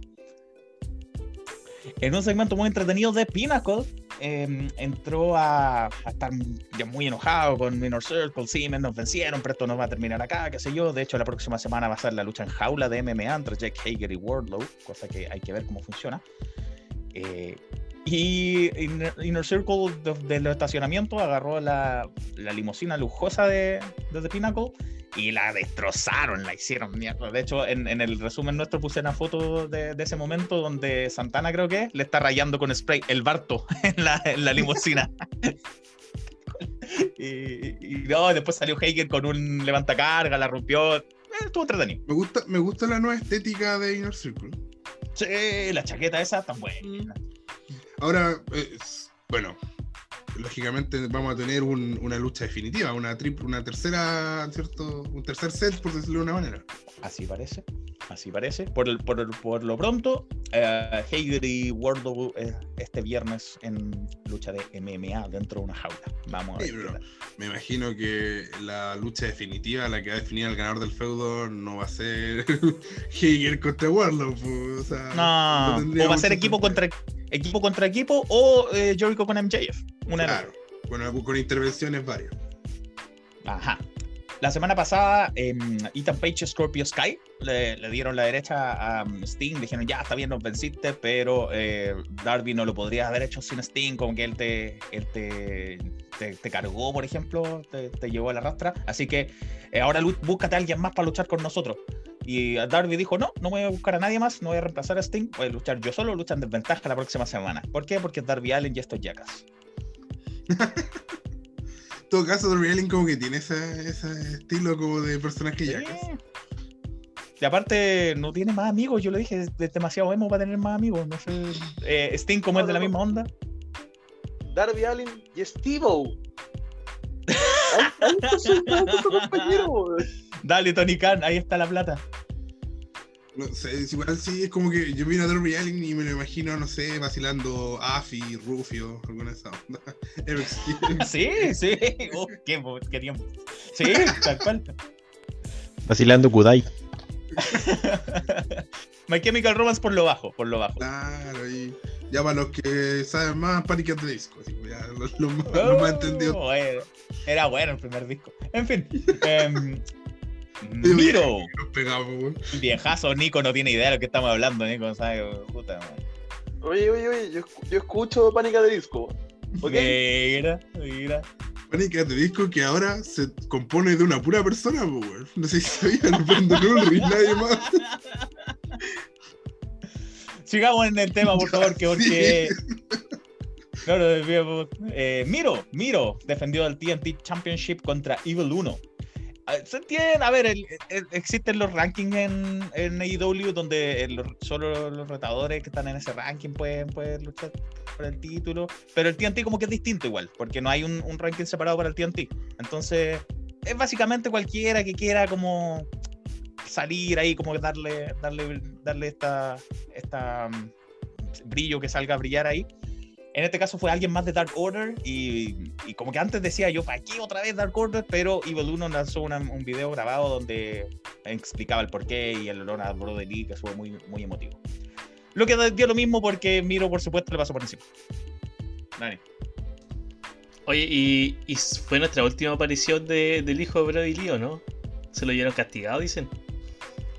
En un segmento muy entretenido de Pinnacle, em, entró a, a estar muy enojado con Inner Circle. Me nos vencieron, pero esto no va a terminar acá, qué sé yo. De hecho, la próxima semana va a ser la lucha en jaula de MMA entre Jake Hager y Wardlow, cosa que hay que ver cómo funciona. Eh, y Inner, Inner Circle de- del estacionamiento agarró la, la limusina lujosa de, de The Pinnacle y la destrozaron, la hicieron mierda. De hecho, en, en el resumen nuestro puse una foto de, de ese momento donde Santana, creo que, le está rayando con spray el Barto <laughs> en la, en la limusina. <laughs> y, y- y no, después salió Hager con un levantacarga, la rompió. Eh, estuvo entretenido. Me gusta, me gusta la nueva estética de Inner Circle. Sí, la chaqueta esa tan buena. Ahora, es- bueno, lógicamente vamos a tener un- una lucha definitiva, una triple, una tercera, ¿cierto? Un tercer set, por decirlo de una manera. Así parece, así parece. Por, el- por, el- por lo pronto, eh, Hager y Wardlow eh, este viernes en lucha de MMA dentro de una jaula. Vamos a ver. Sí, tal. me imagino que la lucha definitiva, la que va a definir al ganador del feudo, no va a ser <laughs> Hager contra Warlock. pues, o sea, No, tendría o va a ser equipo sentido. contra equipo contra equipo o eh, Jericho con MJF. Una Claro, bueno, con intervenciones varias. Ajá. La semana pasada, em, Ethan Page Scorpio Sky le, le dieron la derecha a um, Sting. Dijeron, ya, está bien, nos venciste, pero eh, Darby no lo podrías haber hecho sin Sting, como que él te, él te, te, te cargó, por ejemplo, te, te llevó a la rastra. Así que eh, ahora búscate a alguien más para luchar con nosotros. Y Darby dijo, no, no voy a buscar a nadie más, no voy a reemplazar a Sting, voy a luchar yo solo, luchan desventaja la próxima semana. ¿Por qué? Porque Darby Allen y estos yacas. <laughs> todo caso, Darby Allin como que tiene ese, ese estilo como de personaje ya. Y aparte, no tiene más amigos, yo lo dije, es demasiado emo para tener más amigos. No sé. Eh, Sting, como es de la misma onda. Darby Allin y ahí ahí está su <laughs> compañero, weón. Dale, Tony Khan, ahí está la plata. No sé, es igual sí, es como que yo vino a Darby Allin y me lo imagino, no sé, vacilando Afi, Rufio, alguna de esas ondas. <laughs> Sí, sí. Oh, qué, qué tiempo. Sí, tal cual. Vacilando Kudai. <laughs> My Chemical Romance por lo bajo, por lo bajo. Claro, y ya para los que saben más, Panic! at the Disco, así que ya los, los más, los más entendidos. Oh, era, era bueno el primer disco. En fin. Digo, <laughs> Miro, Nos pegamos, viejazo, Nico no tiene idea de lo que estamos hablando, Nico, ¿sabes? Puta, man. Oye, oye, oye, yo, escu- yo escucho Pánica de Disco. ¿Ok? Mira, mira. Panic! at the Disco que ahora se compone de una pura persona, weón. No sé si sabían, <laughs> Brandon Ulrich, nadie más. Sigamos en el tema, por favor, que <laughs> porque. No, no, desviemos. Eh, Miro, Miro defendió el TNT Championship contra Evil 1. Ah, ¿Se entienden? A ver, existen los rankings en, en AEW donde el- solo los retadores que están en ese ranking pueden, pueden luchar por el título. Pero el TNT como que es distinto igual, porque no hay un, ranking separado para el TNT. Entonces, es básicamente cualquiera que quiera como salir ahí, como darle, darle, darle esta, esta mm, brillo que salga a brillar ahí. En este caso fue alguien más de Dark Order y, y como que antes decía yo, ¿para qué otra vez Dark Order? Pero Evil 1 lanzó una- un video grabado donde explicaba el porqué y el olor a Brotherly que fue muy, muy emotivo. Lo que dio lo mismo porque Miro, por supuesto, le pasó por encima. Dani. Oye, y, y fue nuestra última aparición de- del hijo de Brody Lee, ¿o no? Se lo llevaron castigado, dicen.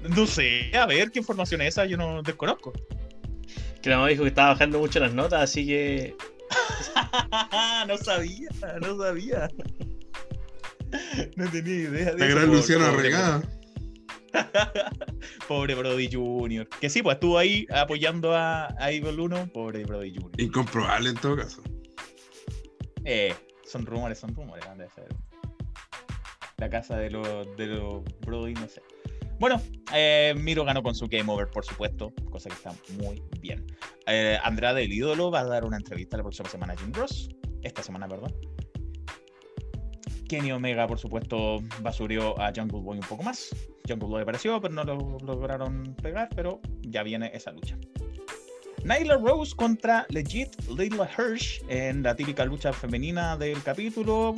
No sé, a ver, ¿qué información es esa? Yo no desconozco. Que la mamá dijo que estaba bajando mucho las notas, así que. <laughs> no sabía, no sabía. No tenía idea de La eso, gran Luciana pobre- Regada. <laughs> Pobre Brody Jr. Que sí, pues estuvo ahí apoyando a, a Evil 1. Pobre Brody Jr. Incomprobable en todo caso. Eh, son rumores, son rumores. han de ser. La casa de los de los Brody, no sé. Bueno, eh, Miro ganó con su Game Over, por supuesto, cosa que está muy bien. Eh, Andrade, el ídolo, va a dar una entrevista la próxima semana a Jim Ross. Esta semana, perdón. Kenny Omega, por supuesto, basurió a Jungle Boy un poco más. Jungle Boy apareció, pero no lo lograron pegar, pero ya viene esa lucha. Nyla Rose contra Legit Lila Hirsch en la típica lucha femenina del capítulo.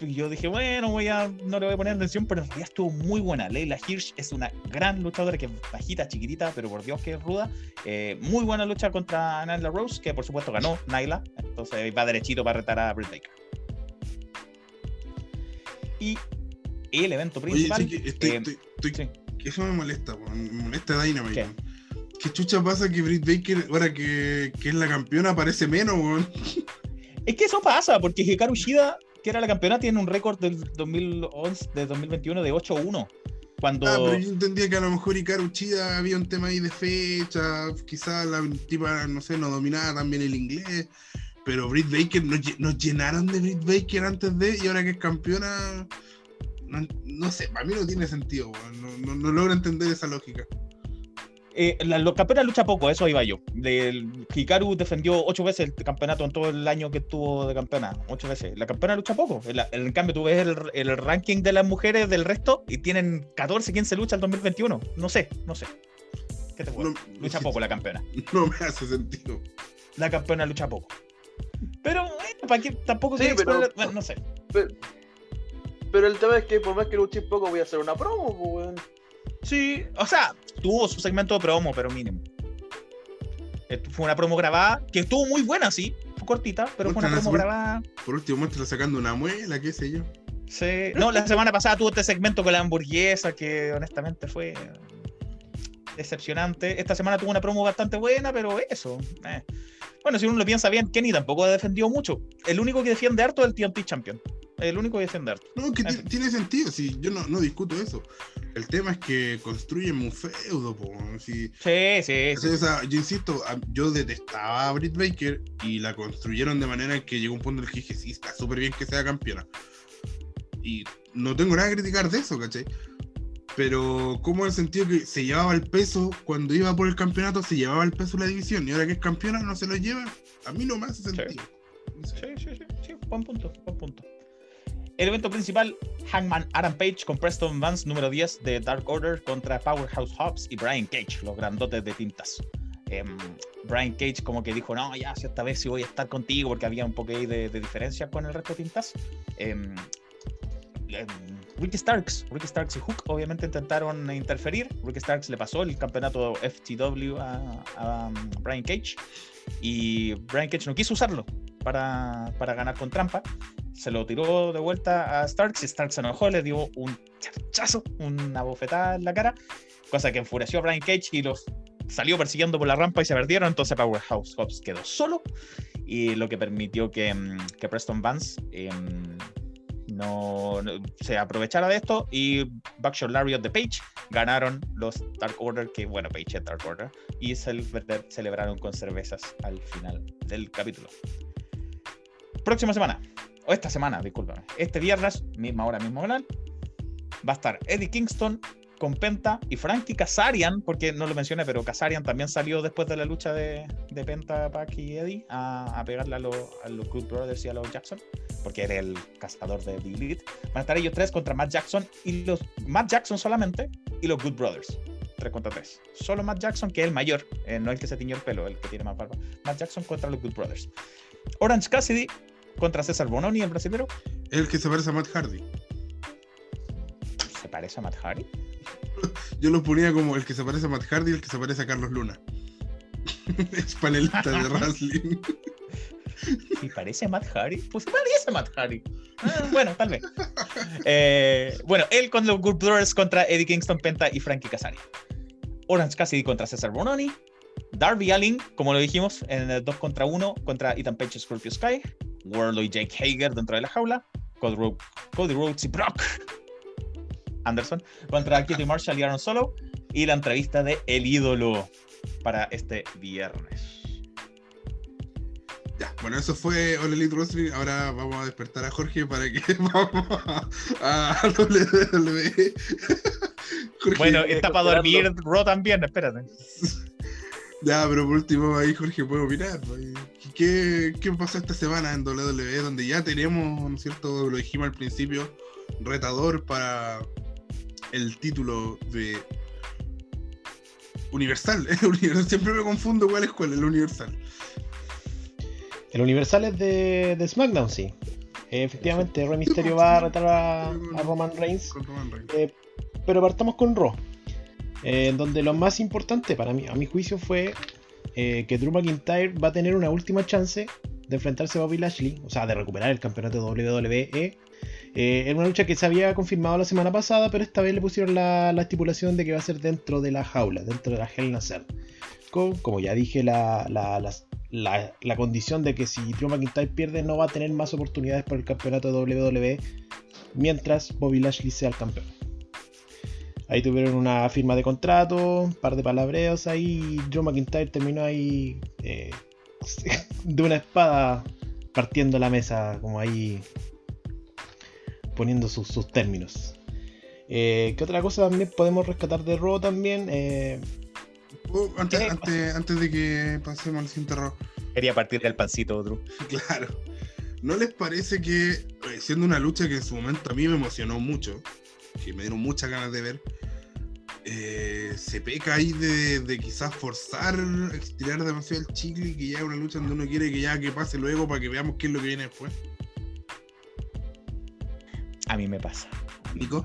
Y yo dije, bueno, voy a, no le voy a poner atención, pero en realidad estuvo muy buena. Leila Hirsch es una gran luchadora que es bajita, chiquitita, pero por Dios que es ruda. Eh, muy buena lucha contra Nyla Rose, que por supuesto ganó Nyla. Entonces va derechito para retar a Britt Baker. Y el evento Oye, principal. sí que estoy, eh, estoy, estoy- sí. que eso me molesta, me molesta Dynamite. ¿Qué? weón. ¿Qué chucha pasa que Britt Baker, ahora que, que es la campeona, aparece menos, weón? Es que eso pasa, porque Hikaru Shida, que era la campeona, tiene un récord del 2011, de 2021 de 8-1. Cuando. Ah, pero yo entendía que a lo mejor Ikaru Chida había un tema ahí de fecha, quizás la tipa, no sé, no dominaba también el inglés, pero Britt Baker, nos, nos llenaron de Britt Baker antes de, y ahora que es campeona, no, no sé, para mí no tiene sentido, no, no, no logro entender esa lógica. Eh, la, la campeona lucha poco, eso iba yo. Del, Hikaru defendió ocho veces el campeonato en todo el año que estuvo de campeona. Ocho veces. La campeona lucha poco. En, la- en cambio, tú ves el, el ranking de las mujeres del resto y tienen 14, 15 luchas al 2021. No sé, no sé. ¿Qué te puedo No, decir? Lucha poco la campeona. No me hace sentido. La campeona lucha poco. Pero, eh, ¿para qué? Tampoco Sí, pero- exponer- bueno, no sé. Pero, pero el tema es que por más que luche poco voy a hacer una promo, pues, weón. Sí, o sea, tuvo su segmento de promo, pero mínimo. Esto Fue una promo grabada que estuvo muy buena, sí. Fue cortita, pero fue una promo grabada. Por último, muestra sacando una muela, qué sé yo. Sí. No, la semana pasada tuvo este segmento con la hamburguesa que honestamente fue decepcionante. Esta semana tuvo una promo bastante buena, pero eso. eh. Bueno, si uno lo piensa bien, Kenny tampoco ha defendido mucho. El único que defiende harto es el TNT Champion. El único harto. No, que tiene sentido, sí, yo no, no discuto eso. El tema es que construyen un feudo, po, si, Sí, sí, sí. O sea, yo insisto, yo detestaba a Britt Baker y la construyeron de manera que llegó un punto en el que dije, sí, está súper bien que sea campeona. y no tengo nada que criticar de eso, ¿cachai? Pero como el sentido que se llevaba el peso, cuando iba por el campeonato, se llevaba el peso la división, y ahora que es campeona no se lo lleva, a mí no me hace sentido. Sí, sí, sí, sí, buen punto, buen punto. El evento principal, Hangman Adam Page con Preston Vance número 10 de Dark Order contra Powerhouse Hobbs y Brian Cage, los grandotes de tintas. Em, Brian Cage como que dijo, no, ya, esta vez sí voy a estar contigo porque había un poco ahí de, de diferencia con el resto de tintas. Em, em, Ricky Starks, Ricky Starks y Hook obviamente intentaron interferir. Ricky Starks le pasó el campeonato FTW a, a, um, Brian Cage y Brian Cage no quiso usarlo para, para ganar con trampa. Se lo tiró de vuelta a Starks y Starks se enojó, le dio un charchazo, una bofetada en la cara, cosa que enfureció a Brian Cage y los salió persiguiendo por la rampa y se perdieron. Entonces Powerhouse Hobbs quedó solo y lo que permitió que, mm, que Preston Vance em, no, se aprovechara de esto y Buckshot Lariat de Page ganaron los Dark Order, que bueno, Page es Dark Order, y cel- celebraron con cervezas al final del capítulo. Próxima semana, o esta semana, discúlpame, este viernes, misma hora, mismo canal, va a estar Eddie Kingston con Penta y Frankie Kazarian, porque no lo mencioné, pero Kazarian también salió después de la lucha de, de Penta, Pac y Eddie a, pegarle a, a los Good Brothers y a los Jackson, porque era el cazador de Big Elite. Van a estar ellos tres contra Matt Jackson y los Matt Jackson solamente y los Good Brothers. 3 contra 3. Solo Matt Jackson, que es el mayor, eh, no el que se tiñó el pelo, el que tiene más barba. Matt Jackson contra los Good Brothers. Orange Cassidy contra César Bononi, el brasilero. El que se parece a Matt Hardy. ¿Se parece a Matt Hardy? <laughs> Yo lo ponía como el que se parece a Matt Hardy y el que se parece a Carlos Luna. <laughs> es panelista de <laughs> wrestling. ¿Y parece a Matt Hardy? Pues parece a Matt Hardy. Ah, bueno, tal vez. Eh, bueno, él con los Good Brothers contra Eddie Kingston, Penta y Frankie Kazarian. Orange Cassidy contra César Bononi. Darby Allin, como lo dijimos, en el 2 contra 1 contra Ethan Page y Scorpio Sky. Wardlow y Jake Hager dentro de la jaula. Cody, Ro- Cody Rhodes y Brock Anderson contra Kitty Marshall y Aaron Solo. Y la entrevista de El Ídolo para este viernes. Ya, bueno, eso fue All Elite Wrestling. Ahora vamos a despertar a Jorge para que <laughs> vamos a, a WWE. <laughs> Jorge, Bueno, está para dormir Raw también, espérate. <laughs> Ya, pero por último ahí Jorge puede opinar. ¿Qué, ¿Qué pasó esta semana en WWE? Donde ya tenemos, ¿no es cierto? Lo dijimos al principio, retador para el título de <laughs> Universal. Siempre me confundo cuál es cuál, el Universal. El Universal es de, de SmackDown, sí. Eh, efectivamente, Rey Mysterio va a retar a, a Roman Reigns. Con Roman Reigns. Eh, pero partamos con Raw. Eh, donde lo más importante para mí, a mi juicio, fue eh, que Drew McIntyre va a tener una última chance de enfrentarse a Bobby Lashley, o sea, de recuperar el campeonato WWE. Eh, era una lucha que se había confirmado la semana pasada, pero esta vez le pusieron la, la estipulación de que va a ser dentro de la jaula, dentro de la Hell Cell. Con, como ya dije, la, la, la- condición de que si Drew McIntyre pierde, no va a tener más oportunidades por el campeonato WWE mientras Bobby Lashley sea el campeón. Ahí tuvieron una firma de contrato, un par de palabreos ahí. y Drew McIntyre terminó ahí eh, <laughs> de una espada partiendo la mesa, como ahí poniendo sus, sus términos. Eh, ¿Qué otra cosa también podemos rescatar de Raw también? Eh, Oh, antes, antes, antes de que pasemos al siguiente round. Quería partir del pancito, Drew. <laughs> Claro. ¿No les parece que, eh, siendo una lucha que en su momento a mí me emocionó mucho, que me dieron muchas ganas de ver, eh, se peca ahí de, de quizás forzar, estirar demasiado el chicle y que ya es una lucha donde uno quiere que ya que pase luego para que veamos qué es lo que viene después? A mí me pasa. Nico.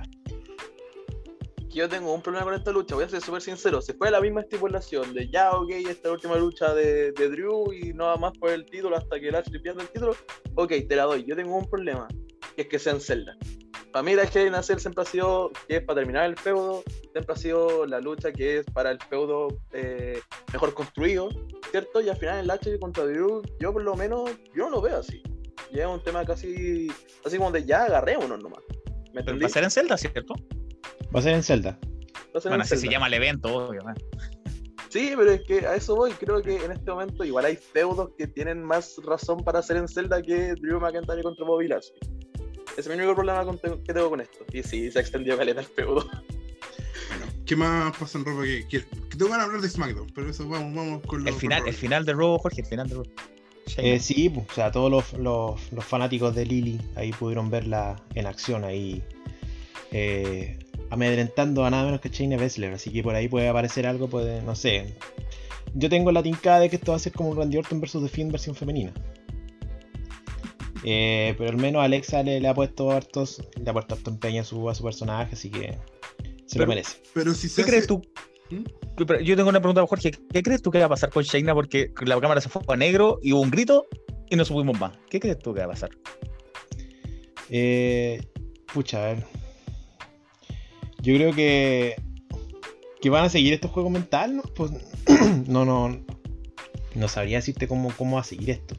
yo tengo un problema con esta lucha, voy a ser súper sincero, se fue la misma estipulación de ya, ok, esta última lucha de, de Drew y nada más por el título hasta que Lashley pierda el título, ok, te la doy, yo tengo un problema, que es que sea en Zelda. Para mí la Hell in a Cell siempre ha sido, que es para terminar el feudo, siempre ha sido la lucha que es para el feudo eh, mejor construido, ¿cierto? Y al final el Lashley contra Drew, yo por lo menos, yo no lo veo así. Ya es un tema casi, así como de ya agarrémonos nomás. ¿Me Pero va a ser en Zelda, ¿cierto? va a ser en Zelda. Va a ser en Bueno, así se llama el evento, obviamente. Sí, pero es que a eso voy. Creo que en este momento igual hay feudos que tienen más razón para hacer en Zelda que Drew McIntyre contra Bobby Lashley. Ese es mi único problema con- que tengo con esto. Y sí, se extendió caleta el feudo. Bueno, ¿qué más pasa en ropa que, que, que tengo ganas de hablar de SmackDown? Pero eso vamos, vamos con lo El final, el final de Raw, Jorge, el final de. Shayna. Eh, sí, pues, o sea, todos los, los- los fanáticos de Lily ahí pudieron verla en acción, ahí eh, amedrentando a nada menos que Shayna Baszler, así que por ahí puede aparecer algo, puede, no sé. Yo tengo la tincada de que esto va a ser como un Randy Orton vs The Fiend versión femenina. Eh, pero al menos Alexa le, le ha puesto hartos, le ha puesto harto empeño a su, a su personaje, así que se Pero- lo merece. Pero si se ¿Qué hace- crees tú? ¿Mm? Yo tengo una pregunta Jorge. ¿Qué crees tú que va a pasar con Shayna? Porque la cámara se fue a negro y hubo un grito y no subimos más. ¿Qué crees tú que va a pasar? Eh, pucha, a ver. Yo creo que. Que van a seguir estos juegos mentales, ¿no? Pues. <clears throat> no, no. No sabría decirte cómo, cómo va a seguir esto.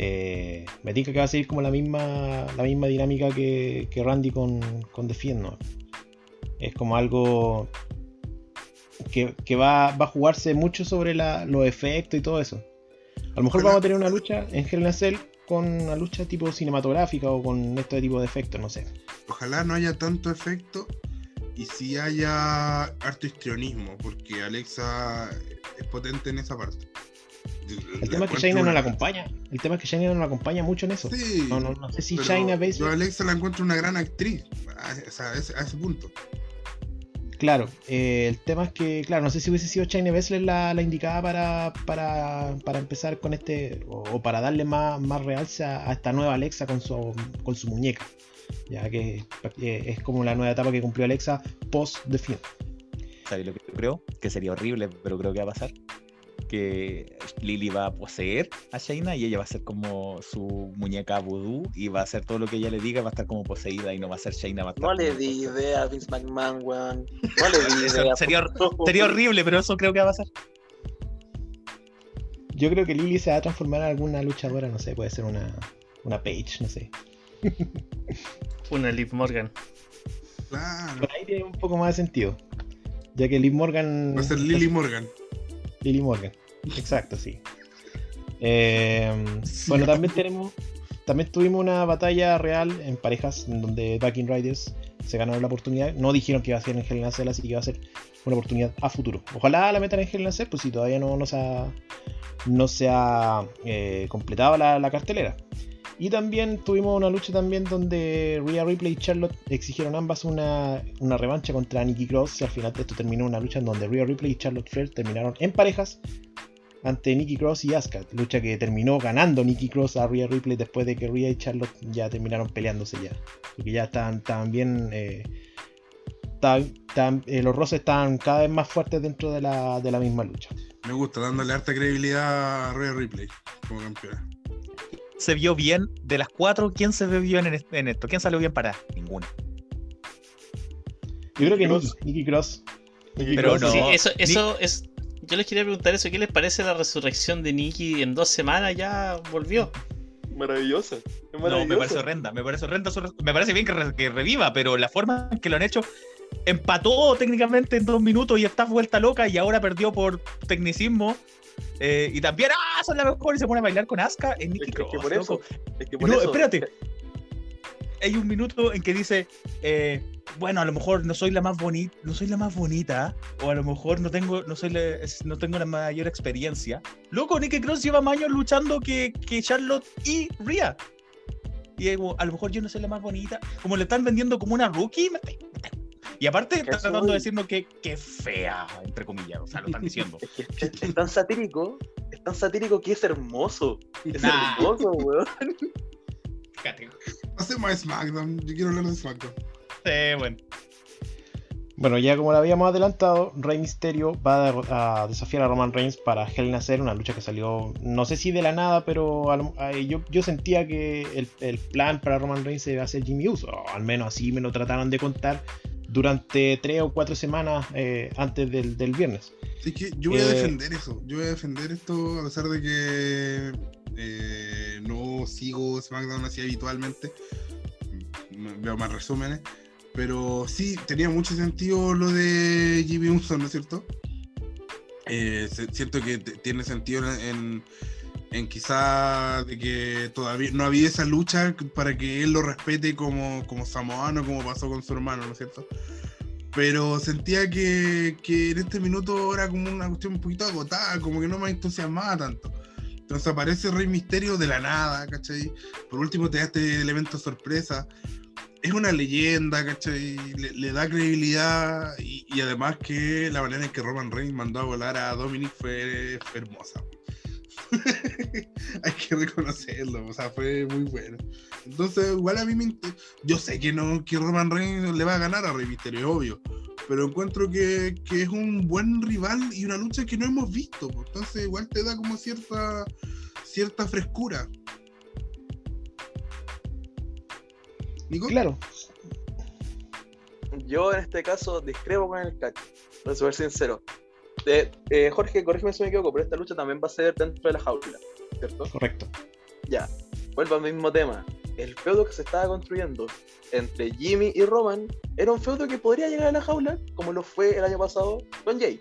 Eh, me tinca que va a seguir como la misma. La misma dinámica que, que Randy con, con The Fiend, ¿no? Es como algo. Que, que va, va a jugarse mucho sobre la- los efectos y todo eso. A lo mejor vamos a tener una lucha en Hell Cell con una lucha tipo cinematográfica o con este tipo de efectos, no sé. Ojalá no haya tanto efecto y sí haya harto histrionismo, porque Alexa es potente en esa parte. El tema es que Shayna no la acompaña. El tema es que Shayna no la acompaña mucho en eso. Sí, No, no, no sé si yo a Baszler. Alexa la encuentro una gran actriz, a, o sea, a ese, a ese punto. Claro, eh, el tema es que, claro, no sé si hubiese sido Shayna Baszler la, la indicada para, para, para empezar con este, o, o para darle más, más realce a, a esta nueva Alexa con su, con su muñeca. Ya que eh, es como la nueva etapa que cumplió Alexa post The Fiend. ¿Sabes lo que yo creo? Que sería horrible, pero creo que va a pasar. Que Lily va a poseer a Shayna y ella va a ser como su muñeca vudú y va a hacer todo lo que ella le diga, va a estar como poseída y no va a ser Shayna. Va a estar No le di idea a Vince McMahon, weón. No le di <laughs> idea. sería horrible, pero eso creo que va a pasar. Yo creo que Lily se va a transformar en alguna luchadora, no sé, puede ser una, una Page, no sé. <laughs> Una Liv Morgan. Claro, Por ahí tiene un poco más de sentido. Ya que Liv Morgan. va a ser Lily Morgan. Lily Morgan. Exacto, sí. Eh, <laughs> Sí. Bueno, también tenemos. También tuvimos una batalla real en parejas en donde Backing Riders se ganaron la oportunidad. No dijeron que iba a ser en Hell in a Cell, así que iba a ser una oportunidad a futuro. Ojalá la metan en Hell in a Cell, pues si todavía no, no se ha, no se ha eh, completado la, la cartelera. Y también tuvimos una lucha también donde Rhea Ripley y Charlotte exigieron ambas una, una revancha contra Nikki Cross. Y al final esto terminó una lucha en donde Rhea Ripley y Charlotte Flair terminaron en parejas ante Nikki Cross y Asuka. Lucha que terminó ganando Nikki Cross a Rhea Ripley después de que Rhea y Charlotte ya terminaron peleándose ya. Porque ya estaban, estaban bien... eh, eh, los roces estaban cada vez más fuertes dentro de la, de la misma lucha. Me gusta, dándole harta credibilidad a Rhea Ripley como campeona. Se vio bien, de las cuatro, ¿quién se vio bien en, est- en esto? ¿Quién salió bien para? Ninguna. Yo creo que Cross. Nikki, Nikki Cross. Nikki Pero Cross, no. Sí, eso, eso es. Yo les quería preguntar eso. ¿Qué les parece la resurrección de Nikki en dos semanas? Ya volvió. Maravillosa. Es No, me parece horrenda, me parece horrenda. Me parece bien que, re- que reviva, pero la forma en que lo han hecho, empató técnicamente en dos minutos y está vuelta loca y ahora perdió por tecnicismo. Eh, y también, ¡ah! Son la mejor y se pone a bailar con Asuka en Es Nikki que, es Cross. que por eso. Es que por No, eso. espérate. Hay un minuto en que dice, eh, bueno, a lo mejor no soy la más bonita, no soy la más bonita, o a lo mejor no tengo, no soy la, es- no tengo la mayor experiencia. Loco, Nikki Cross lleva más años luchando que, que Charlotte y Rhea. Y es como, a lo mejor yo no soy la más bonita. Como le están vendiendo como una rookie. me Y aparte Que está eso tratando de decirnos que, que fea, entre comillas. O sea, lo están diciendo. <laughs> Es, que es, es tan satírico. Es tan satírico que es hermoso. Es Nah. hermoso, weón. Fíjate. Hacemos a SmackDown, yo quiero hablar de SmackDown. Sí, bueno. Bueno, ya como lo habíamos adelantado, Rey Mysterio va a, desafiar a Roman Reigns para Hell in a Cell, una lucha que salió, no sé si de la nada, pero a yo, yo sentía que el, el plan para Roman Reigns iba a ser Jimmy Uso, o al menos así me lo trataron de contar durante tres o cuatro semanas eh, antes del, del viernes. Así que yo voy a Eh, defender eso. Yo voy a defender esto a pesar de que eh, no sigo SmackDown así habitualmente. Veo más resúmenes. Pero sí, tenía mucho sentido lo de Jimmy Uso, ¿no es cierto? Eh, siento que tiene sentido en, en- en quizá de que todavía no había esa lucha para que él lo respete como, como samoano, como pasó con su hermano, ¿no es cierto? Pero sentía que, que en este minuto era como una cuestión un poquito agotada, como que no me entusiasmaba tanto. Entonces aparece Rey Misterio de la nada, ¿cachai? Por último te da este elemento sorpresa. Es una leyenda, ¿cachai? Le, le da credibilidad y, y además que la manera en que Roman Reigns mandó a volar a Dominic fue, fue hermosa. <laughs> Hay que reconocerlo, o sea, fue muy bueno. Entonces, igual a mí me Yo sé que no que Roman Reigns le va a ganar a Rey Mysterio, obvio. Pero encuentro que, que es un buen rival y una lucha que no hemos visto. pues. Entonces, igual te da como cierta, cierta frescura. ¿Nico? Claro. Yo en este caso discrepo con el cacho, para ser sincero. Eh, eh, Jorge, corrígeme si me equivoco, pero esta lucha también va a ser dentro de la jaula, ¿cierto? Correcto. Ya, vuelvo al mismo tema. El feudo que se estaba construyendo entre Jimmy y Roman era un feudo que podría llegar a la jaula, como lo fue el año pasado con Jay.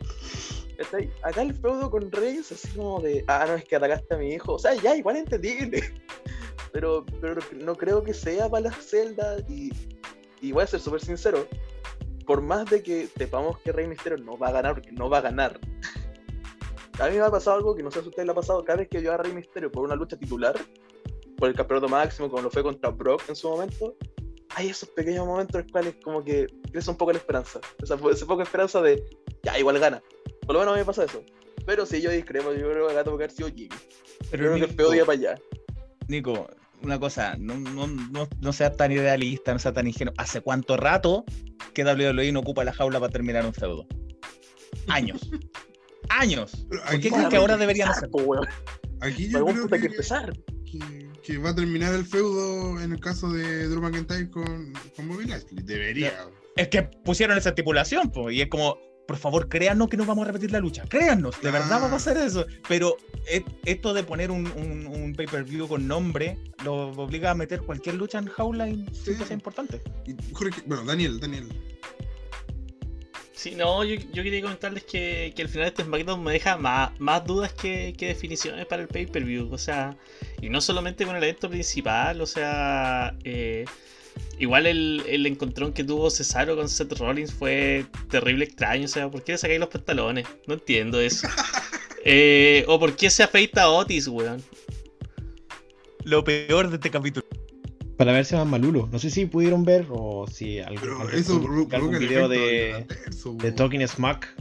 ¿Cachai? Acá el feudo con Reigns, así como de, ah, no, es que atacaste a mi hijo. O sea, ya, igual entendible. <laughs> Pero, pero no creo que sea para las celdas y, y voy a ser súper sincero. Por más de que sepamos que Rey Mysterio no va a ganar, porque no va a ganar. A mí me ha pasado algo que no sé si a ustedes le ha pasado. Cada vez que yo a Rey Mysterio por una lucha titular, por el campeonato máximo, como lo fue contra Brock en su momento, hay esos pequeños momentos en los cuales como que crece un poco la esperanza. Esa, esa poca esperanza de, ya, igual gana. Por lo menos a mí me pasa eso. Pero si yo discrepo, yo creo que acá tuvo que haber sido Jimmy. Yo creo que el peor día para allá. Nico, una cosa, no, no, no, no sea tan idealista, no sea tan ingenuo. ¿Hace cuánto rato que WWE no ocupa la jaula para terminar un feudo? Años. <laughs> Años. Pero ¿Por qué crees que ahora deberían hacer? aquí yo creo que que, empezar. que- que va a terminar el feudo en el caso de Drew McIntyre con, con Bobby Lashley. Debería. Es que pusieron esa estipulación, po, y es como, por favor, créannos que no vamos a repetir la lucha. Créannos, de verdad vamos a hacer eso. Pero e- esto de poner un, un- un pay-per-view con nombre lo obliga a meter cualquier lucha en jaula y Sí. es importante. Jorge- bueno, Daniel, Daniel. Sí, no, yo, yo quería comentarles que, que al final este SmackDown me deja más, más dudas que, que definiciones para el pay-per-view. O sea, y no solamente con el evento principal, o sea, eh, igual el, el encontrón que tuvo Cesaro con Seth Rollins fue terrible extraño. O sea, ¿por qué le sacáis los pantalones? No entiendo eso. <laughs> Eh, o por qué se afeita a Otis, weón. Lo peor de este capítulo. Para verse más malulo. No sé si pudieron ver o si algún, Pero algún- eso algún video de, de. Talking Smack.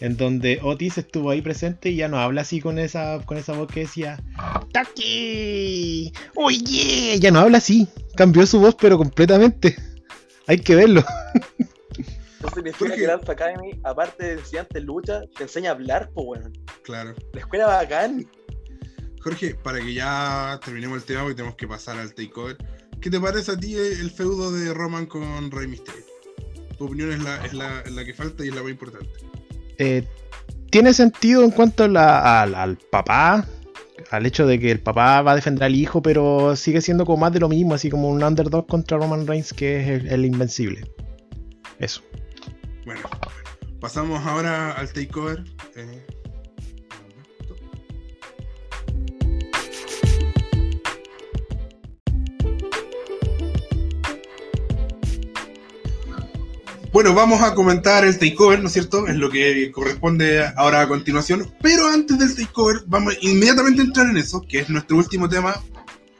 En donde Otis estuvo ahí presente y ya no habla así con esa, con esa voz que decía ¡Taki! ¡Oye! Ya no habla así. Cambió su voz pero completamente. Hay que verlo. Eso significa Jorge. que el Alpha Academy, aparte de enseñarte lucha, te enseña a hablar, po, weón. Claro. La escuela bacán. Jorge, para que ya terminemos el tema, porque tenemos que pasar al takeover. ¿Qué te parece a ti el feudo de Roman con Rey Mysterio? Tu opinión es la, es la, es la que falta y es la más importante. Eh, tiene sentido en cuanto al, papá, al hecho de que el papá va a defender al hijo, pero sigue siendo como más de lo mismo, así como un underdog contra Roman Reigns que es el, el invencible. Eso. Bueno, pasamos ahora al takeover. Eh, Bueno, vamos a comentar el takeover, ¿no es cierto? Es lo que corresponde ahora a continuación. Pero antes del takeover, vamos inmediatamente a entrar en eso, que es nuestro último tema.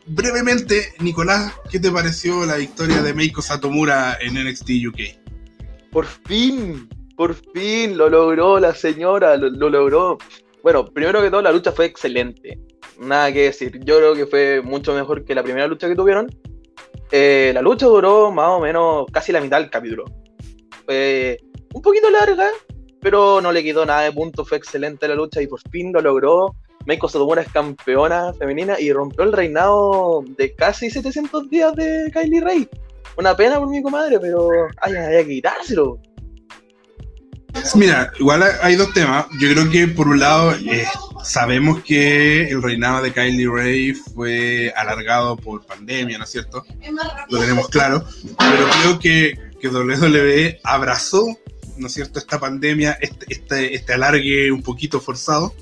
Brevemente, Nicolás, ¿qué te pareció la victoria de Meiko Satomura en NXT UK? Por fin, por fin lo logró la señora, lo, lo logró. Bueno, primero que todo, la lucha fue excelente. Nada que decir. Yo creo que fue mucho mejor que la primera lucha que tuvieron. Eh, la lucha duró más o menos casi la mitad del capítulo. Fue un poquito larga, pero no le quitó nada de punto. Fue excelente la lucha y por fin lo logró. Meiko Satomura es campeona femenina y rompió el reinado de casi 700 días de Kylie Ray. Una pena por mi comadre, pero ay, había que quitárselo. Mira, igual hay dos temas. Yo creo que por un lado eh, sabemos que el reinado de Kylie Ray fue alargado por pandemia, ¿no es cierto? Lo tenemos claro. Pero creo que, que WWE abrazó, ¿no es cierto?, esta pandemia, este, este, este alargue un poquito forzado.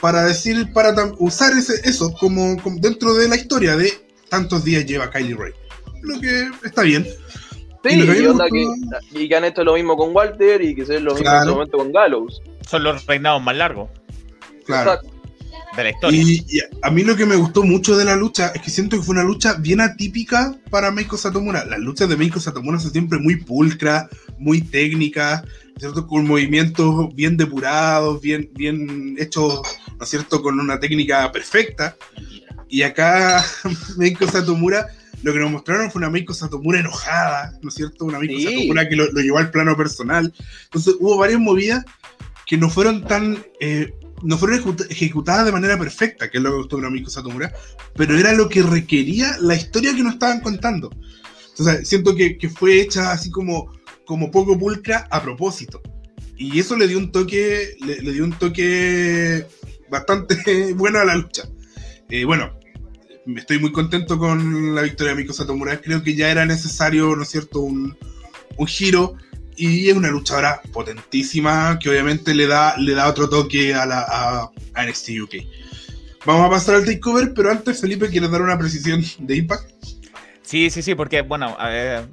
para decir, para usar ese, eso como, como dentro de la historia de tantos días lleva Kylie Ray. Lo que está bien. Sí, Y que y, onda gustó- que, y que han hecho lo mismo con Walter y que se lo mismo en su momento con Gallows. Son los reinados más largos Claro. Exacto. De la historia. Y, y a mí lo que me gustó mucho de la lucha es que siento que fue una lucha bien atípica para Meiko Satomura. Las luchas de Meiko Satomura son siempre muy pulcras, muy técnicas, ¿cierto? Con movimientos bien depurados, bien, bien hechos, ¿no es cierto? Con una técnica perfecta. Y acá <laughs> Meiko Satomura lo que nos mostraron fue una Meiko Satomura enojada, ¿no es cierto? Una Meiko Sí. Satomura que lo, lo llevó al plano personal. Entonces hubo varias movidas que no fueron tan... eh, no fueron ejecut- ejecutadas de manera perfecta, que es lo que una Meiko Satomura, pero era lo que requería la historia que nos estaban contando. Entonces siento que, fue hecha así como, como poco pulcra a propósito. Y eso le dio un toque, le, le dio un toque bastante <laughs> bueno a la lucha. Eh, bueno, estoy muy contento con la victoria de Miko Satomura. Creo que ya era necesario, ¿no es cierto?, un, un giro. Y es una luchadora potentísima que obviamente le da, le da otro toque a, la, a, NXT UK. Vamos a pasar al takeover, pero antes, Felipe, ¿quieres dar una precisión de Impact? Sí, sí, sí, porque, bueno,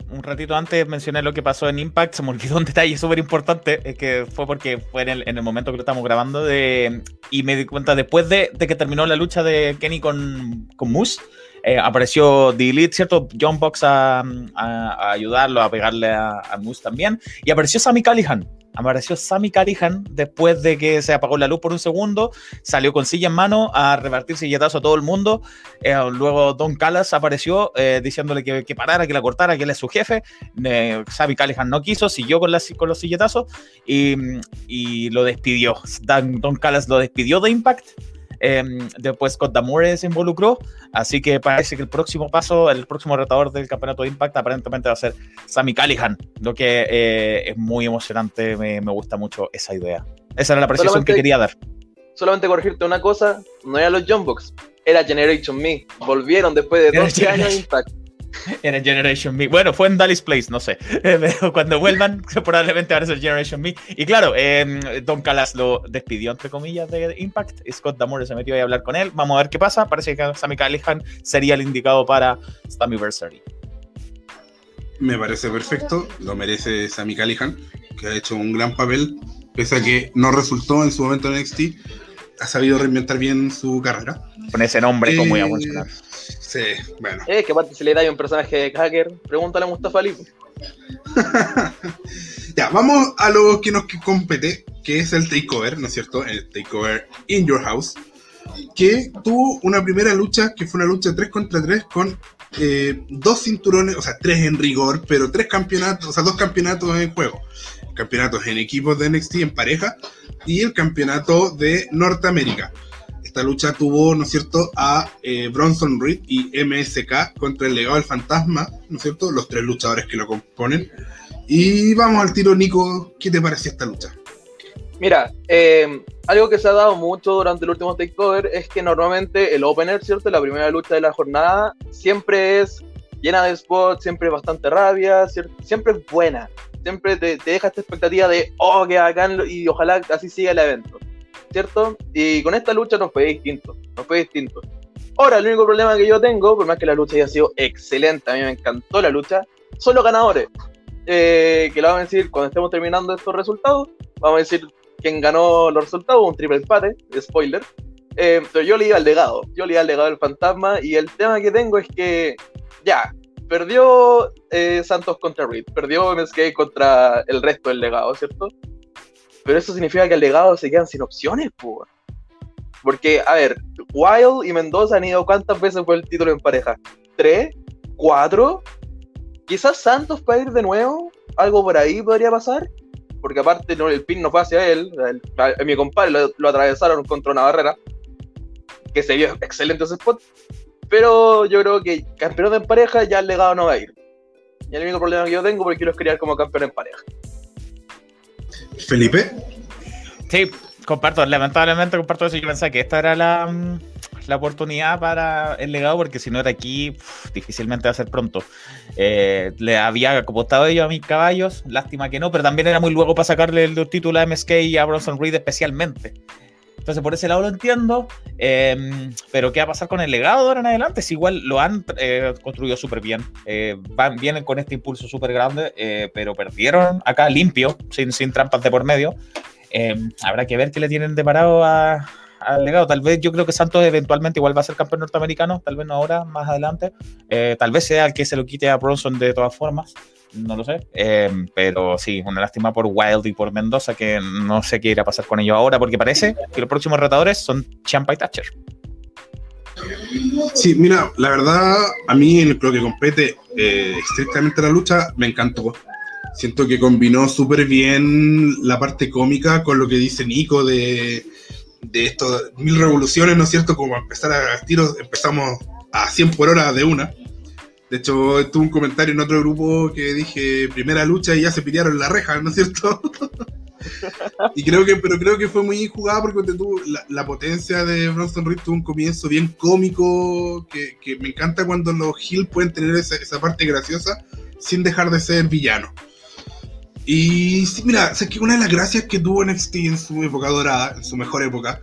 un ratito antes mencioné lo que pasó en Impact, se me olvidó un detalle súper importante, es que fue porque fue en el, en el momento que lo estamos grabando de, y me di cuenta después de, de que terminó la lucha de Kenny con, con Moose, eh, apareció The Elite, ¿cierto? John Box a, a- a ayudarlo, a pegarle a, a Moose también, y apareció Sammy Callihan. Apareció Sammy Callihan después de que se apagó la luz por un segundo, salió con silla en mano a repartir silletazo a todo el mundo. Eh, luego Don Callas apareció eh, diciéndole que, que parara, que la cortara, que él es su jefe. Sammy Callihan no quiso, siguió con, las, con los silletazos y, y lo despidió. Dan- Don Callas lo despidió de Impact. Eh, después Scott Damore se involucró, así que parece que el próximo paso, el próximo retador del campeonato de Impact aparentemente va a ser Sammy Callihan, lo que eh, es muy emocionante, me, me gusta mucho esa idea. Esa era la precisión que quería dar. Solamente corregirte una cosa, no eran los John Box, era Generation Me. Volvieron después de Era 12 años Impact. <laughs> Era Generation Me. Bueno, fue en Dallas Place, no sé. <laughs> Pero cuando vuelvan, <laughs> probablemente va a ser Generation Me. Y claro, eh, Don Callas lo despidió, entre comillas, de Impact. Scott Damore se metió ahí a hablar con él. Vamos a ver qué pasa. Parece que Sammy Callihan sería el indicado para Slammiversary. Me parece perfecto, lo merece Sammy Callihan, que ha hecho un gran papel, pese a que no resultó en su momento en NXT, ha sabido reinventar bien su carrera. Con ese nombre, ¿cómo iba a Eh, funcionar? Sí, bueno. Es que aparte se le da un personaje de hacker, pregúntale a Mustafa Ali. <laughs> Ya, vamos a lo que nos compete, que es el takeover, ¿no es cierto? El takeover in your house, que tuvo una primera lucha, que fue una lucha 3 contra 3 con eh, dos cinturones, o sea, tres en rigor, pero tres campeonatos, o sea, dos campeonatos en juego. Campeonatos en equipos de NXT en pareja y el campeonato de Norteamérica. Esta lucha tuvo, ¿no es cierto?, a eh, Bronson Reed y MSK contra el legado del fantasma, ¿no es cierto?, los tres luchadores que lo componen. Y vamos al tiro, Nico, ¿qué te pareció esta lucha? Mira, eh, algo que se ha dado mucho durante el último takeover es que normalmente el opener, ¿cierto? La primera lucha de la jornada siempre es llena de spots, siempre es bastante rabia, siempre es buena. Siempre te, te deja esta expectativa de, oh, que bacán, y ojalá así siga el evento, ¿cierto? Y con esta lucha nos fue distinto, nos fue distinto. Ahora, el único problema que yo tengo, por más que la lucha haya sido excelente, a mí me encantó la lucha, son los ganadores. Eh, que lo vamos a decir cuando estemos terminando estos resultados, vamos a decir quien ganó los resultados, un triple empate, spoiler. Eh, pero yo le iba al legado, yo le iba al legado del fantasma y el tema que tengo es que ya, perdió eh, Santos contra Reed, perdió MSK contra el resto del legado, ¿cierto? Pero eso significa que el legado se quedan sin opciones, pues. Porque, a ver, Wild y Mendoza han ido cuántas veces por el título en pareja? ¿Tres? ¿Cuatro? Quizás Santos para ir de nuevo, algo por ahí podría pasar porque aparte el pin no fue hacia él, mi compadre lo, atravesaron contra una barrera, que se vio excelente ese spot, pero yo creo que campeón en pareja ya el legado no va a ir. Y el único problema que yo tengo porque quiero es criar como campeón en pareja. Felipe, Sí, comparto, lamentablemente comparto eso. Yo pensaba que esta era la, mm, la oportunidad para el legado, porque si no era aquí, difícilmente va a ser pronto. Eh, le había acopostado ellos a mis caballos, lástima que no, pero también era muy luego para sacarle el título a MSK y a Bronson Reed especialmente. Entonces, por ese lado lo entiendo. eh, pero, ¿qué va a pasar con el legado de ahora en adelante? Si igual lo han eh, construido súper bien. eh, van, vienen con este impulso súper grande, eh, pero perdieron acá limpio, sin, sin trampas de por medio. Eh, habrá que ver qué le tienen deparado a- al legado. Tal vez yo creo que Santos eventualmente igual va a ser campeón norteamericano, tal vez no ahora, más adelante. Tal vez sea el que se lo quite a Bronson de todas formas. No lo sé. Eh, pero sí, una lástima por Wild y por Mendoza, que no sé qué irá a pasar con ellos ahora, porque parece que los próximos retadores son Champa y Thatcher. Sí, mira, la verdad, a mí en lo que compete eh, estrictamente la lucha, me encantó. Siento que combinó súper bien la parte cómica con lo que dice Nico de, de esto, mil revoluciones, ¿no es cierto? Como empezar a tiros, empezamos a 100 por hora de una. De hecho, tuve un comentario en otro grupo que dije, primera lucha y ya se pelearon la reja, ¿no es cierto? <laughs> y creo que, pero creo que fue muy jugada porque tuvo la, potencia de Bronson Reed tuvo un comienzo bien cómico, que, me encanta cuando los Hill pueden tener esa, parte graciosa sin dejar de ser villano. Y sí, mira, o que una de las gracias que tuvo NXT en su época dorada, en su mejor época,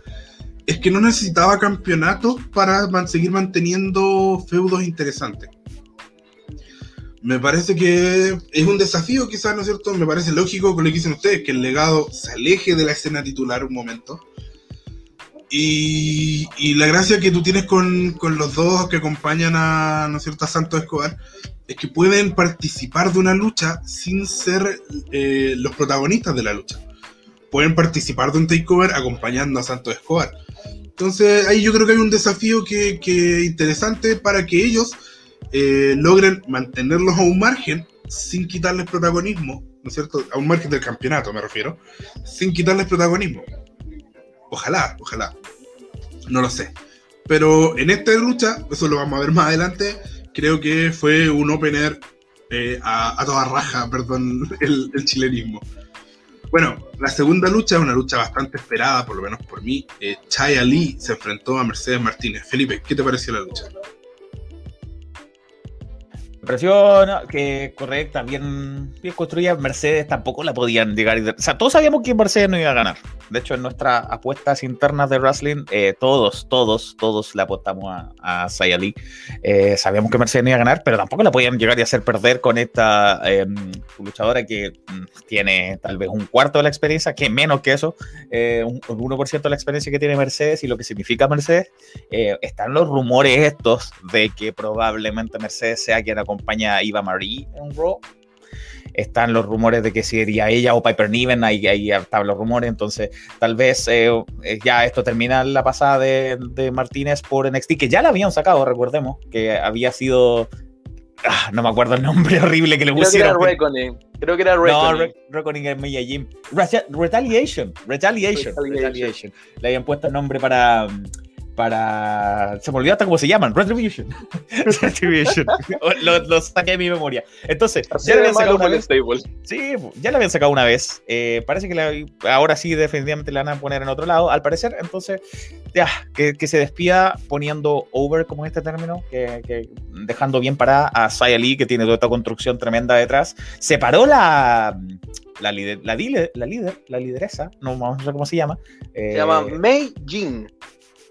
es que no necesitaba campeonatos para seguir manteniendo feudos interesantes. Me parece que es un desafío, quizás, ¿no es cierto? Me parece lógico con lo que dicen ustedes, que el legado se aleje de la escena titular un momento. Y, y la gracia que tú tienes con, con los dos que acompañan a, ¿no es cierto?, a Santos Escobar, es que pueden participar de una lucha sin ser eh, los protagonistas de la lucha. Pueden participar de un takeover acompañando a Santos Escobar. Entonces ahí yo creo que hay un desafío que, que interesante para que ellos eh, logren mantenerlos a un margen sin quitarles protagonismo, ¿no es cierto? A un margen del campeonato me refiero, sin quitarles protagonismo. Ojalá, ojalá. No lo sé. Pero en esta lucha, eso lo vamos a ver más adelante, creo que fue un opener eh, a, a toda raja, <laughs> perdón, el, chilenismo. Bueno, la segunda lucha, una lucha bastante esperada, por lo menos por mí. Eh, Chaya Lee se enfrentó a Mercedes Martínez. Felipe, ¿qué te pareció la lucha? ¿No? que correcta, bien, bien construida. Mercedes tampoco la podían llegar. O sea, todos sabíamos que Mercedes no iba a ganar. De hecho, en nuestras apuestas internas de wrestling, eh, todos, todos, todos le apostamos a, a Saya Lee. Eh, sabíamos que Mercedes no iba a ganar, pero tampoco la podían llegar y hacer perder con esta eh, luchadora que mm, tiene tal vez un cuarto de la experiencia, que menos que eso, eh, un, un 1% de la experiencia que tiene Mercedes y lo que significa Mercedes. Están los rumores estos de que probablemente Mercedes sea quien acompaña a Eva Marie en Raw. Están los rumores de que sería ella o Piper Niven, ahí, ahí estaban los rumores, entonces tal vez eh, eh, ya esto termina la pasada de, de Martínez por NXT, que ya la habían sacado, recordemos, que había sido... ah, no me acuerdo el nombre <laughs> horrible que le Creo que era pusieron. Reckoning. Creo que era no, Reckoning. Re- Reckoning es Mia Jim. Reta- Retaliation. Retaliation. Retaliation. Retaliation. Le habían puesto el nombre para. Para. Se me olvidó hasta cómo se llaman. Retribution. <laughs> Retribution. lo, lo saqué de mi memoria. Entonces, Así ya le de habían sacado una vez. stable. Sí, ya la habían sacado una vez. Eh, parece que la- ahora sí, definitivamente la van a poner en otro lado, al parecer. Entonces, ya, que, que se despida poniendo over, como es este término, que, que dejando bien parada a Saya Lee, que tiene toda esta construcción tremenda detrás. Se paró la. La líder, la, dile- la líder, la lideresa, no, no sé cómo se llama. Se eh, llama Mei Jin.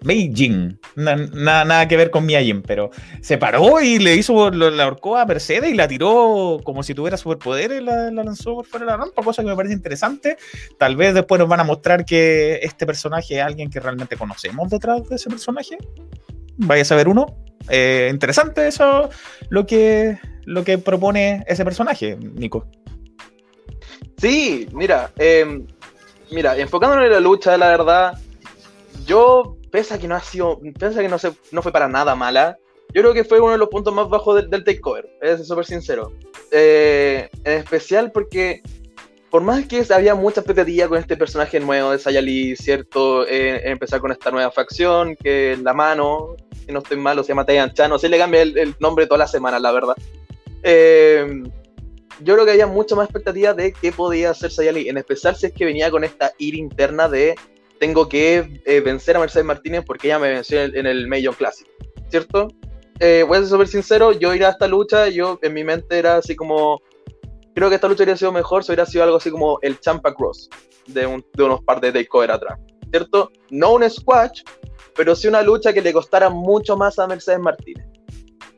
Mei Jin. Na- na- nada que ver con Mia Jin, pero se paró y le hizo, la ahorcó a Mercedes y la tiró como si tuviera superpoderes, la, la lanzó por fuera de la rampa, cosa que me parece interesante. Tal vez después nos van a mostrar que este personaje es alguien que realmente conocemos detrás de ese personaje. Vaya a saber uno. Eh, interesante eso, lo que, lo que propone ese personaje, Nico. Sí, mira, eh, mira, enfocándonos en la lucha, la verdad, yo, pese que no ha sido, pese que no, se, no fue para nada mala, yo creo que fue uno de los puntos más bajos del, del takeover, es súper sincero. Eh, en especial porque, por más que había mucha expectativa con este personaje nuevo de Sayali, ¿cierto? Eh, empezar con esta nueva facción, que la mano, si no estoy mal, se llama Tayan Chano, se le cambia el, el nombre toda la semana, la verdad. Eh, yo creo que había mucha más expectativa de qué podía hacer Sayali, en especial si es que venía con esta ira interna de tengo que eh, vencer a Mercedes Martínez porque ella me venció en el, en el Major Classic, ¿cierto? Eh, voy a ser súper sincero, yo ir a esta lucha, yo en mi mente era así como, creo que esta lucha hubiera sido mejor si hubiera sido algo así como el Champa Cross de, un- de unos par de takeover atrás, ¿cierto? No un squash, pero sí una lucha que le costara mucho más a Mercedes Martínez.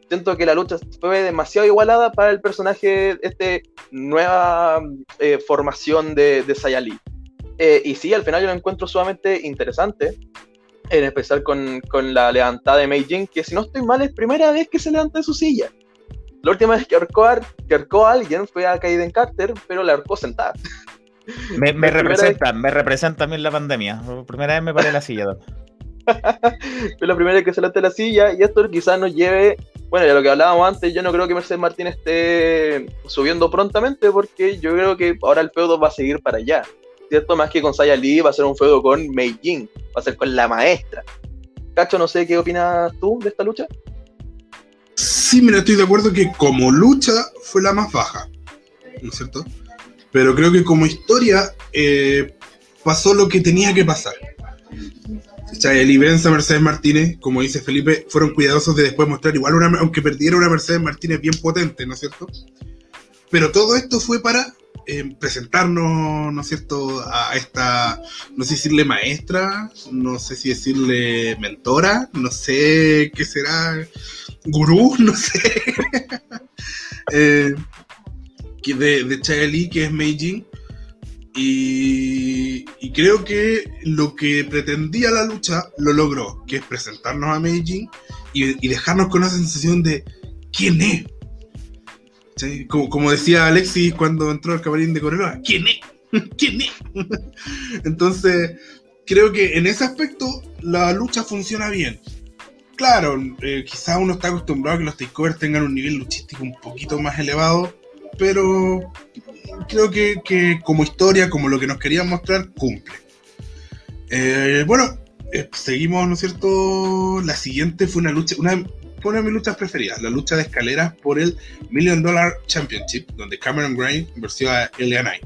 Siento que la lucha fue demasiado igualada para el personaje, este nueva eh, formación de, de Sayali. Eh, y sí, al final yo lo encuentro sumamente interesante, en especial con, con la levantada de Mei Jin, que si no estoy mal es primera vez que se levanta de su silla. La última vez que ahorcó, a- que ahorcó a alguien fue a Kaiden Carter, pero la ahorcó sentada. <laughs> Me, representa, me representa a mí en la pandemia. Por primera vez me paré la silla. Fue <laughs> la primera vez que se levanta de la silla y esto quizás nos lleve, bueno, ya lo que hablábamos antes, yo no creo que Mercedes Martínez esté subiendo prontamente porque yo creo que ahora el feudo va a seguir para allá, ¿cierto? Más que con Saya Lee va a ser un feudo con Mei Jin, va a ser con la maestra. Cacho, no sé qué opinas tú de esta lucha. Sí, mira, estoy de acuerdo que como lucha fue la más baja, ¿no es cierto? Pero creo que como historia eh, pasó lo que tenía que pasar. Chayeli vence a Mercedes Martínez, como dice Felipe, fueron cuidadosos de después mostrar igual, una, aunque perdiera una Mercedes Martínez bien potente, ¿no es cierto? Pero todo esto fue para eh, presentarnos, ¿no es cierto?, a esta, no sé si decirle maestra, no sé si decirle mentora, no sé qué será, gurú, <laughs> no sé, que de, de Chayeli, que es Meijin. Y, y creo que lo que pretendía la lucha lo logró, que es presentarnos a Meijin y, y dejarnos con una sensación de quién es. ¿Sí? Como, como decía Alexis cuando entró al camarín de Correloa, ¿quién es? <laughs> ¿Quién es? <laughs> Entonces, creo que en ese aspecto la lucha funciona bien. Claro, eh, quizás uno está acostumbrado a que los takeovers tengan un nivel luchístico un poquito más elevado, pero creo que, que como historia, como lo que nos querían mostrar, cumple. Eh, bueno, eh, seguimos, ¿no es cierto? La siguiente fue una lucha, una, una de mis luchas preferidas, la lucha de escaleras por el Million Dollar Championship, donde Cameron Grimes venció a Knight.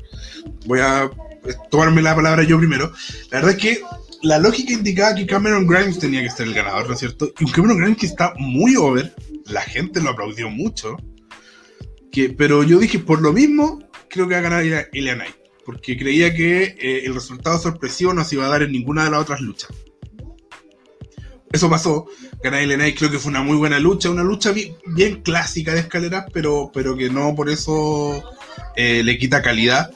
Voy a eh, tomarme la palabra yo primero. La verdad es que la lógica indicaba que Cameron Grimes tenía que ser el ganador, ¿no es cierto? Y un Cameron Grimes que está muy over, la gente lo aplaudió mucho. Pero yo dije, por lo mismo, creo que va a ganar. Porque creía que eh, el resultado sorpresivo no se iba a dar en ninguna de las otras luchas. Eso pasó. Elia Knight creo que fue una muy buena lucha. Una lucha bien, clásica de escaleras, pero, pero que no por eso eh, le quita calidad.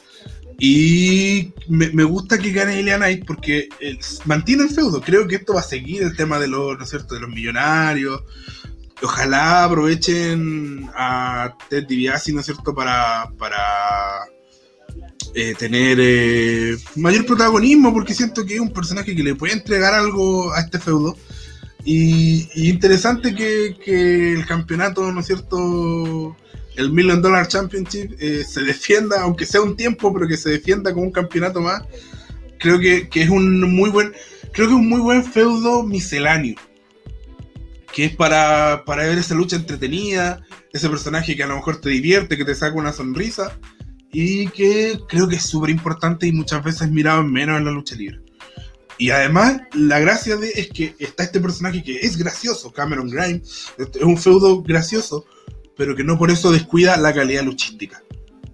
Y me, gusta que gane Knight porque eh, mantiene el feudo. Creo que esto va a seguir el tema de los, ¿no es cierto? de los millonarios. Ojalá aprovechen a Ted DiBiase, ¿no es cierto?, para, para eh, tener eh, mayor protagonismo, porque siento que es un personaje que le puede entregar algo a este feudo. Y, interesante que, el campeonato, ¿no es cierto?, el Million Dollar Championship eh, se defienda, aunque sea un tiempo, pero que se defienda con un campeonato más. Creo que, es un muy buen, creo que es un muy buen feudo misceláneo que es para, para, ver esa lucha entretenida, ese personaje que a lo mejor te divierte, que te saca una sonrisa, y que creo que es súper importante y muchas veces mirado en menos en la lucha libre. Y además, la gracia de es que está este personaje que es gracioso, Cameron Grimes, es un feudo gracioso, pero que no por eso descuida la calidad luchística.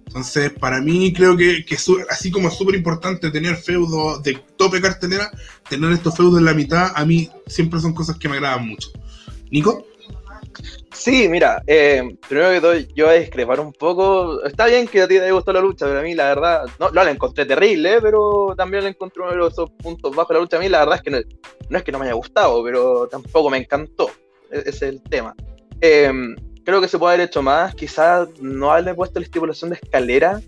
Entonces, para mí creo que, que así como es súper importante tener feudo de tope cartelera, tener estos feudos en la mitad, a mí siempre son cosas que me agradan mucho. Nico. Sí, mira, eh, primero que todo yo voy a discrepar un poco. Está bien que a ti te gustó la lucha, pero a mí la verdad, no, no la encontré terrible, pero también la encontré uno de esos puntos bajos de la lucha. A mí la verdad es que no, no es que no me haya gustado, pero tampoco me encantó. E-, es el tema. Eh, creo que se puede haber hecho más. Quizás no haberle puesto la estipulación de escalera,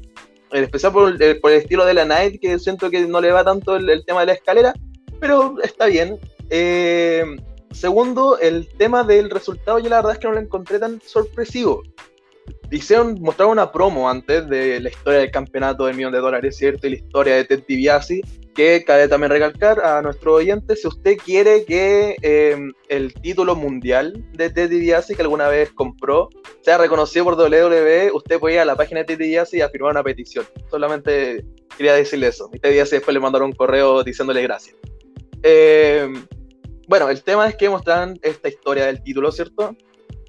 en especial por el, por el estilo de la Night, que siento que no le va tanto el, tema de la escalera, pero está bien. Eh, Segundo, el tema del resultado, yo la verdad es que no lo encontré tan sorpresivo. Hicieron, mostraron una promo antes de la historia del campeonato del millón de dólares, ¿cierto? Y la historia de Ted DiBiase, que cabe también recalcar a nuestro oyente, si usted quiere que eh, el título mundial de Ted DiBiase, que alguna vez compró, sea reconocido por WWE, usted puede ir a la página de Ted DiBiase y a firmar una petición. Solamente quería decirle eso. Y Ted DiBiase después le mandaron un correo diciéndole gracias. Eh, bueno, el tema es que mostraron esta historia del título, ¿cierto?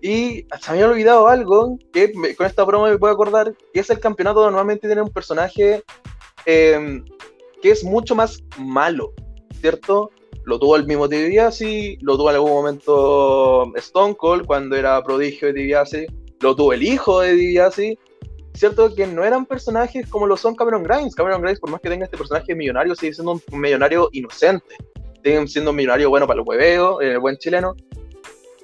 Y se me había olvidado algo que con esta broma me puedo acordar, que es el campeonato normalmente tiene un personaje eh, que es mucho más malo. ¿cierto? Lo tuvo el mismo DiBiase, lo tuvo en algún momento Stone Cold cuando era prodigio de DiBiase, lo tuvo el hijo de DiBiase, ¿cierto? Que no eran personajes como lo son Cameron Grimes. Cameron Grimes, por más que tenga este personaje millonario, sigue siendo un millonario inocente. Sigue siendo un millonario bueno para el hueveo, el buen chileno,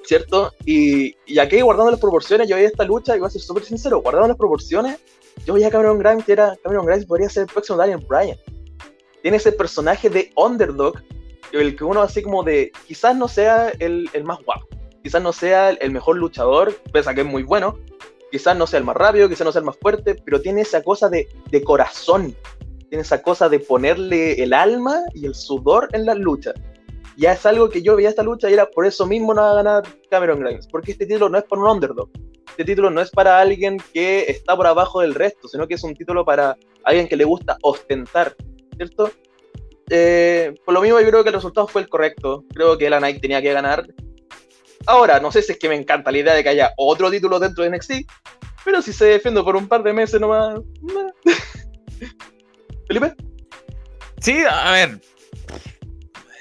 ¿cierto? Y, y aquí, guardando las proporciones, yo veía esta lucha, y voy a ser súper sincero, guardando las proporciones, yo veía a Cameron Grimes, que era, Cameron Grimes podría ser el próximo Daniel Bryan. Tiene ese personaje de underdog, el que uno así como de, quizás no sea el, el más guapo, quizás no sea el mejor luchador, pese a que es muy bueno, quizás no sea el más rápido, quizás no sea el más fuerte, pero tiene esa cosa de, de corazón, tiene esa cosa de ponerle el alma y el sudor en la lucha. Ya es algo que yo veía esta lucha y era por eso mismo no va a ganar Cameron Grimes, porque este título no es para un underdog, este título no es para alguien que está por abajo del resto, sino que es un título para alguien que le gusta ostentar, ¿cierto? Eh, por lo mismo yo creo que el resultado fue el correcto, creo que la Nike tenía que ganar. Ahora, no sé si es que me encanta la idea de que haya otro título dentro de NXT, pero si se defiende por un par de meses nomás... <laughs> Felipe. Sí, a ver.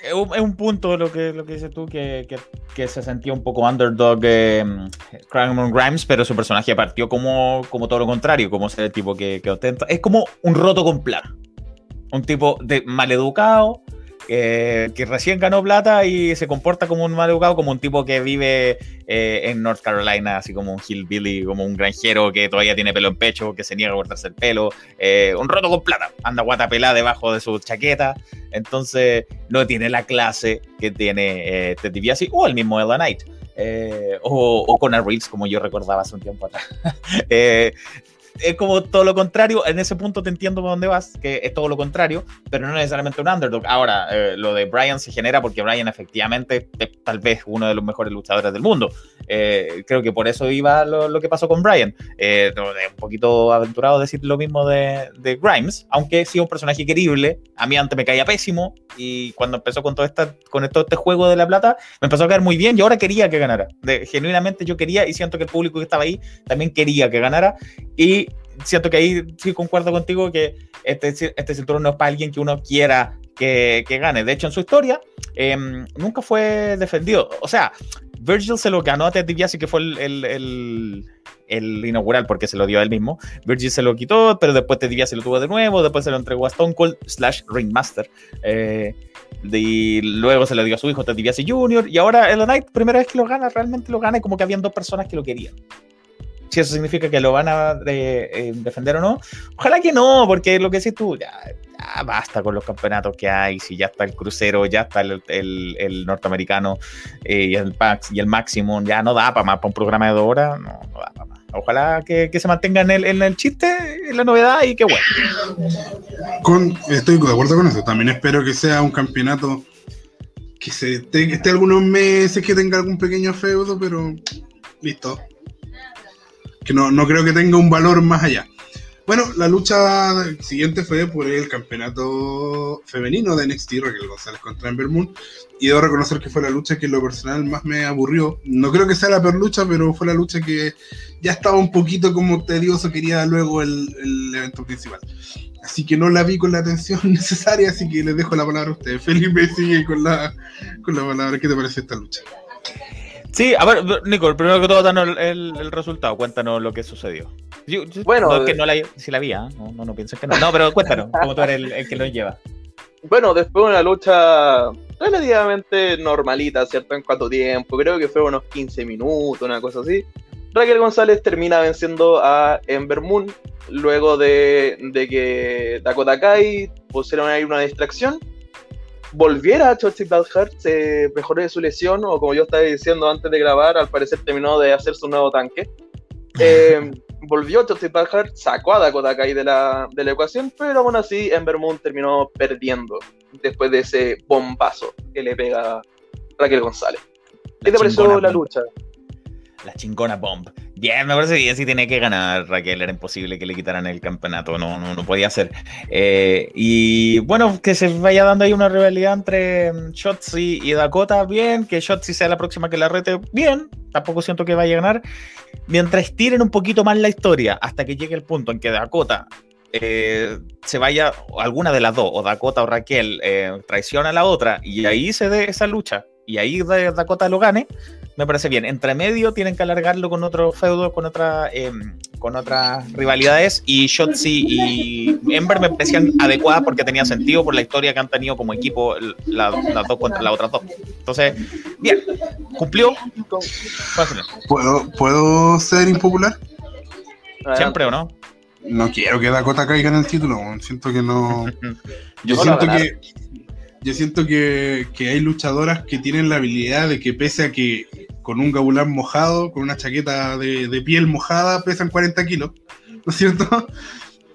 Es un, punto lo que, lo que dices tú, que, que, se sentía un poco underdog eh, Grimes, pero su personaje partió como, como todo lo contrario, como ser el tipo que, que ostenta. Es como un roto con plata. Un tipo de maleducado, eh, que recién ganó plata y se comporta como un maleducado, como un tipo que vive eh, en North Carolina, así como un hillbilly, como un granjero que todavía tiene pelo en pecho, que se niega a cortarse el pelo, eh, un roto con plata, anda guata pelada debajo de su chaqueta, entonces no tiene la clase que tiene Ted DiBiase o el mismo Ella Knight. o, o Conor Reeves, como yo recordaba hace un tiempo atrás. <laughs> Eh, es como todo lo contrario. En ese punto te entiendo por dónde vas, que es todo lo contrario, pero no necesariamente un underdog. Ahora, eh, lo de Brian se genera porque Brian efectivamente es tal vez uno de los mejores luchadores del mundo. Eh, creo que por eso iba lo, lo que pasó con Brian. Eh, un poquito aventurado decir lo mismo de, de Grimes, aunque sí un personaje querible. A mí antes me caía pésimo y cuando empezó con todo, esta, con todo este juego de la plata, me empezó a caer muy bien y ahora quería que ganara. De, genuinamente yo quería y siento que el público que estaba ahí también quería que ganara. Y siento que ahí sí concuerdo contigo que este, este cinturón no es para alguien que uno quiera que, que gane. De hecho, en su historia eh, nunca fue defendido. O sea, Virgil se lo ganó a Ted DiBiase, que fue el, el, el, el, inaugural, porque se lo dio a él mismo. Virgil se lo quitó, pero después Ted DiBiase lo tuvo de nuevo, después se lo entregó a Stone Cold slash Ringmaster. Eh, y luego se lo dio a su hijo Ted DiBiase Jr. Y ahora el Knight, primera vez que lo gana, realmente lo gana y como que habían dos personas que lo querían si eso significa que lo van a eh, eh, defender o no. Ojalá que no, porque lo que decís tú, ya, ya, basta con los campeonatos que hay, si ya está el crucero, ya está el, el, norteamericano eh, y, el Pax, y el Maximum, ya no da para más, para un programa de dos horas, no, no da para más. Ojalá que, que se mantenga en el, el, chiste, en la novedad y que bueno. Estoy de acuerdo con eso. También espero que sea un campeonato que se esté algunos meses, que tenga algún pequeño feudo, pero listo que no, no creo que tenga un valor más allá. Bueno, la lucha siguiente fue por el campeonato femenino de NXT, Raquel González contra Ember Moon. Y debo reconocer que fue la lucha que en lo personal más me aburrió. No creo que sea la peor lucha, pero fue la lucha que ya estaba un poquito como tedioso, quería luego el, el evento principal. Así que no la vi con la atención <laughs> necesaria, así que les dejo la palabra a ustedes. Felipe sigue con la, con la palabra. ¿Qué te parece esta lucha? Sí, a ver, Nico, primero que todo, danos el, el, el resultado, cuéntanos lo que sucedió. Yo, yo, bueno, no, que no la, si la vi, ¿eh? no, no, no pienses que no. No, pero cuéntanos, <laughs> como tú eres el, el, que lo lleva. Bueno, después de una lucha relativamente normalita, ¿cierto? En cuánto tiempo, creo que fue unos 15 minutos, una cosa así. Raquel González termina venciendo a Ember Moon luego de, de que Dakota Kai pusieron ahí una distracción volviera a Blackheart, se mejoró de su lesión, o como yo estaba diciendo antes de grabar, al parecer terminó de hacer su nuevo tanque. <laughs> Eh, volvió Chelsea Blackheart, sacó a Dakota Kai de la, de la ecuación, pero aún así Ember Moon terminó perdiendo después de ese bombazo que le pega Raquel González. ¿Qué te pareció la lucha? La chingona bomb. Bien, me parece bien si tiene que ganar Raquel, era imposible que le quitaran el campeonato, no, no, no podía ser. Eh, y bueno, que se vaya dando ahí una rivalidad entre Shotzi y Dakota, bien, que Shotzi sea la próxima que la rete, bien, tampoco siento que vaya a ganar. Mientras tiren un poquito más la historia hasta que llegue el punto en que Dakota eh, se vaya alguna de las dos, o Dakota o Raquel, eh, traiciona a la otra, y ahí se dé esa lucha, y ahí Dakota lo gane, me parece bien. Entre medio tienen que alargarlo con otro feudo, con otra, em, con otras rivalidades, y Shotzi y Ember me parecían adecuadas porque tenía sentido por la historia que han tenido como equipo las dos contra las otras dos. Entonces, bien, cumplió. ¿Puedo, ¿Puedo ser impopular? Siempre o no? No quiero que Dakota caiga en el título, siento que no. <laughs> Yo siento que. Yo siento que, hay luchadoras que tienen la habilidad de que pese a que con un gabulán mojado, con una chaqueta de, piel mojada, pesan 40 kilos, ¿no es cierto? <laughs>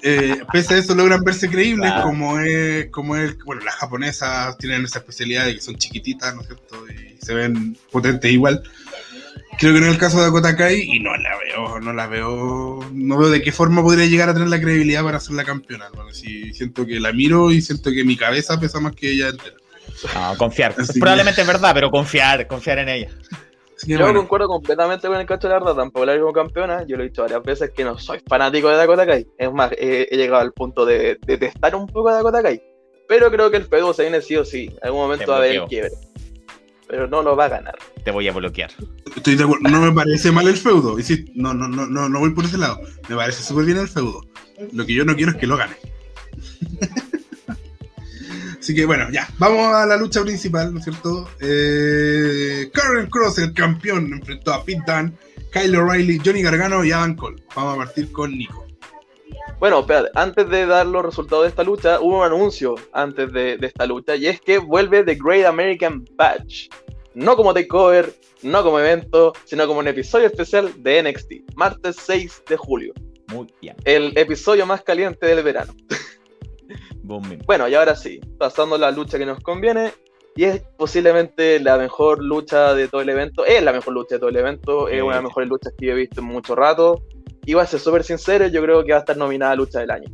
Eh, pese a eso logran verse creíbles, como es, como es, bueno, las japonesas tienen esa especialidad de que son chiquititas, ¿no es cierto? Y se ven potentes igual. Creo que no es el caso de Dakota Kai y no la veo, no la veo, no veo de qué forma podría llegar a tener la credibilidad para ser la campeona. si siento que la miro y siento que mi cabeza pesa más que ella entera. No, confiar. Probablemente es verdad, pero confiar, confiar en ella. Yo concuerdo completamente con el cacho de la verdad, tampoco la como campeona. Yo lo he dicho varias veces que no soy fanático de Dakota Kai. Es más, he, llegado al punto de, detestar un poco a Dakota Kai. Pero creo que el feudo se viene sí o sí. En algún momento va a haber el quiebre pero no lo va a ganar. Te voy a bloquear. Estoy de acuerdo, no me parece mal el feudo. Y sí, no, no, no, no, no voy por ese lado. Me parece súper bien el feudo. Lo que yo no quiero es que lo gane. Así que bueno, ya, vamos a la lucha principal, ¿no es cierto? Eh, Karen Cross, el campeón, enfrentó a Pete Dunne, Kyle O'Reilly, Johnny Gargano y Adam Cole. Vamos a partir con Nico. Bueno, espérate, antes de dar los resultados de esta lucha, hubo un anuncio antes de, esta lucha y es que vuelve The Great American Batch. No como takeover, no como evento, sino como un episodio especial de NXT, martes 6 de julio. Muy bien. El episodio más caliente del verano. <laughs> bueno, y ahora sí, pasando a la lucha que nos conviene, y es posiblemente la mejor lucha de todo el evento. Es la mejor lucha de todo el evento. Es una de las mejores luchas que he visto en mucho rato iba a ser súper sincero, yo creo que va a estar nominada a Lucha del Año.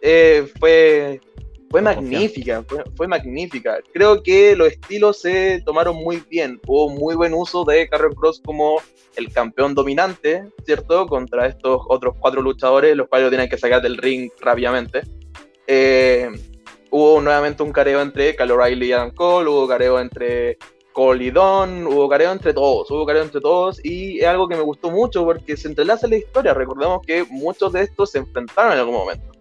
Eh, fue fue magnífica, fue, magnífica. Creo que los estilos se tomaron muy bien. Hubo muy buen uso de Carrion Cross como el campeón dominante, ¿cierto? Contra estos otros cuatro luchadores, los cuales lo tienen que sacar del ring rápidamente. Eh, hubo nuevamente un careo entre Kyle O'Reilly y Adam Cole, hubo careo entre colidón, hubo careo entre todos, hubo careo entre todos y es algo que me gustó mucho porque se entrelaza la historia. Recordemos que muchos de estos se enfrentaron en algún momento,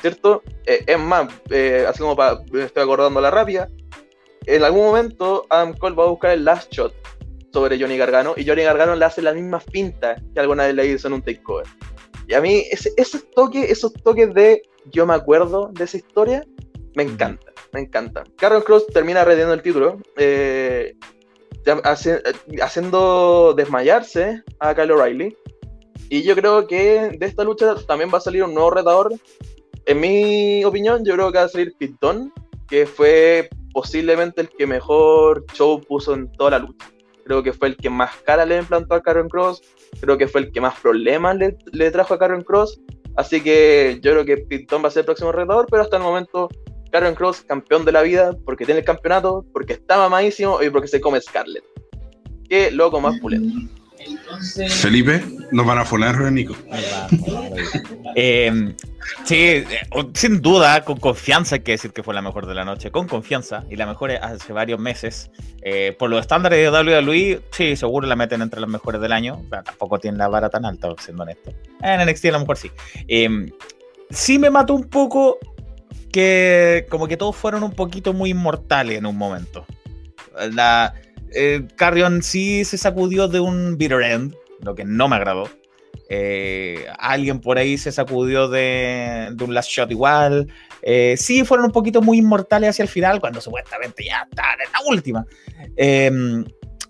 ¿cierto? Eh, es más, eh, así como estoy acordando la rápida, en algún momento Adam Cole va a buscar el last shot sobre Johnny Gargano y Johnny Gargano le hace la misma finta que alguna vez le hizo en un takeover. Y a mí ese, toques, esos toques de yo me acuerdo de esa historia, me encanta me encanta. Carlos Cross termina reteniendo el título, eh, haciendo desmayarse a Kyle O'Reilly. Y yo creo que de esta lucha también va a salir un nuevo retador. En mi opinión, yo creo que va a salir Pitón, que fue posiblemente el que mejor show puso en toda la lucha. Creo que fue el que más cara le implantó a Karen Cross. Creo que fue el que más problemas le, le trajo a Karen Cross. Así que yo creo que Pitón va a ser el próximo retador, pero hasta el momento Karen Cross, campeón de la vida, porque tiene el campeonato, porque está mamadísimo y porque se come Scarlett. Qué loco más pulento. Felipe, nos van a funar, Nico. eh, sí, eh, sin duda, con confianza hay que decir que fue la mejor de la noche, con confianza, y la mejor hace varios meses. Eh, por los estándares de WWE, sí, seguro la meten entre las mejores del año, pero tampoco tiene la vara tan alta, siendo honesto. En NXT a lo mejor sí. Eh, sí me mató un poco que como que todos fueron un poquito muy inmortales en un momento. La, eh, Carrion sí se sacudió de un bitter end, lo que no me agradó. Eh, alguien por ahí se sacudió de, un last shot igual. Eh, sí fueron un poquito muy inmortales hacia el final, cuando supuestamente ya estaban en la última.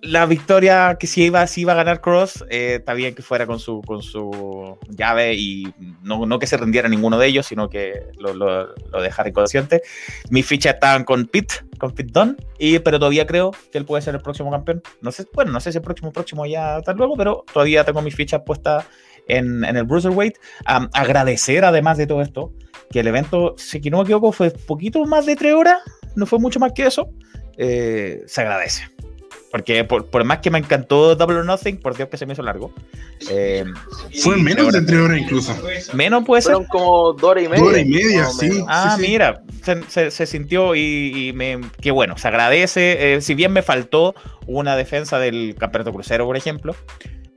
La victoria que si iba, si iba a ganar Cross, eh, está bien que fuera con su, con su llave y no, no que se rendiera ninguno de ellos, sino que lo, lo, lo dejara inconsciente. Mis fichas estaban con Pit, con Pit Dunn, y, pero todavía creo que él puede ser el próximo campeón. No sé, bueno, no sé si el próximo, próximo ya está luego, pero todavía tengo mis fichas puestas en, en el Bruiserweight. Um, agradecer además de todo esto, que el evento, si no me equivoco, fue poquito más de tres horas, no fue mucho más que eso. Eh, se agradece Porque por, por más que me encantó Double or Nothing, por Dios que se me hizo largo. eh, Fue menos de tres horas incluso. menos puede ser. Fueron como dos horas y media. Dos horas y media, sí. Ah, sí. mira, se, se- se sintió y, y me, qué bueno, se agradece. eh, si bien me faltó una defensa del campeonato crucero, por ejemplo,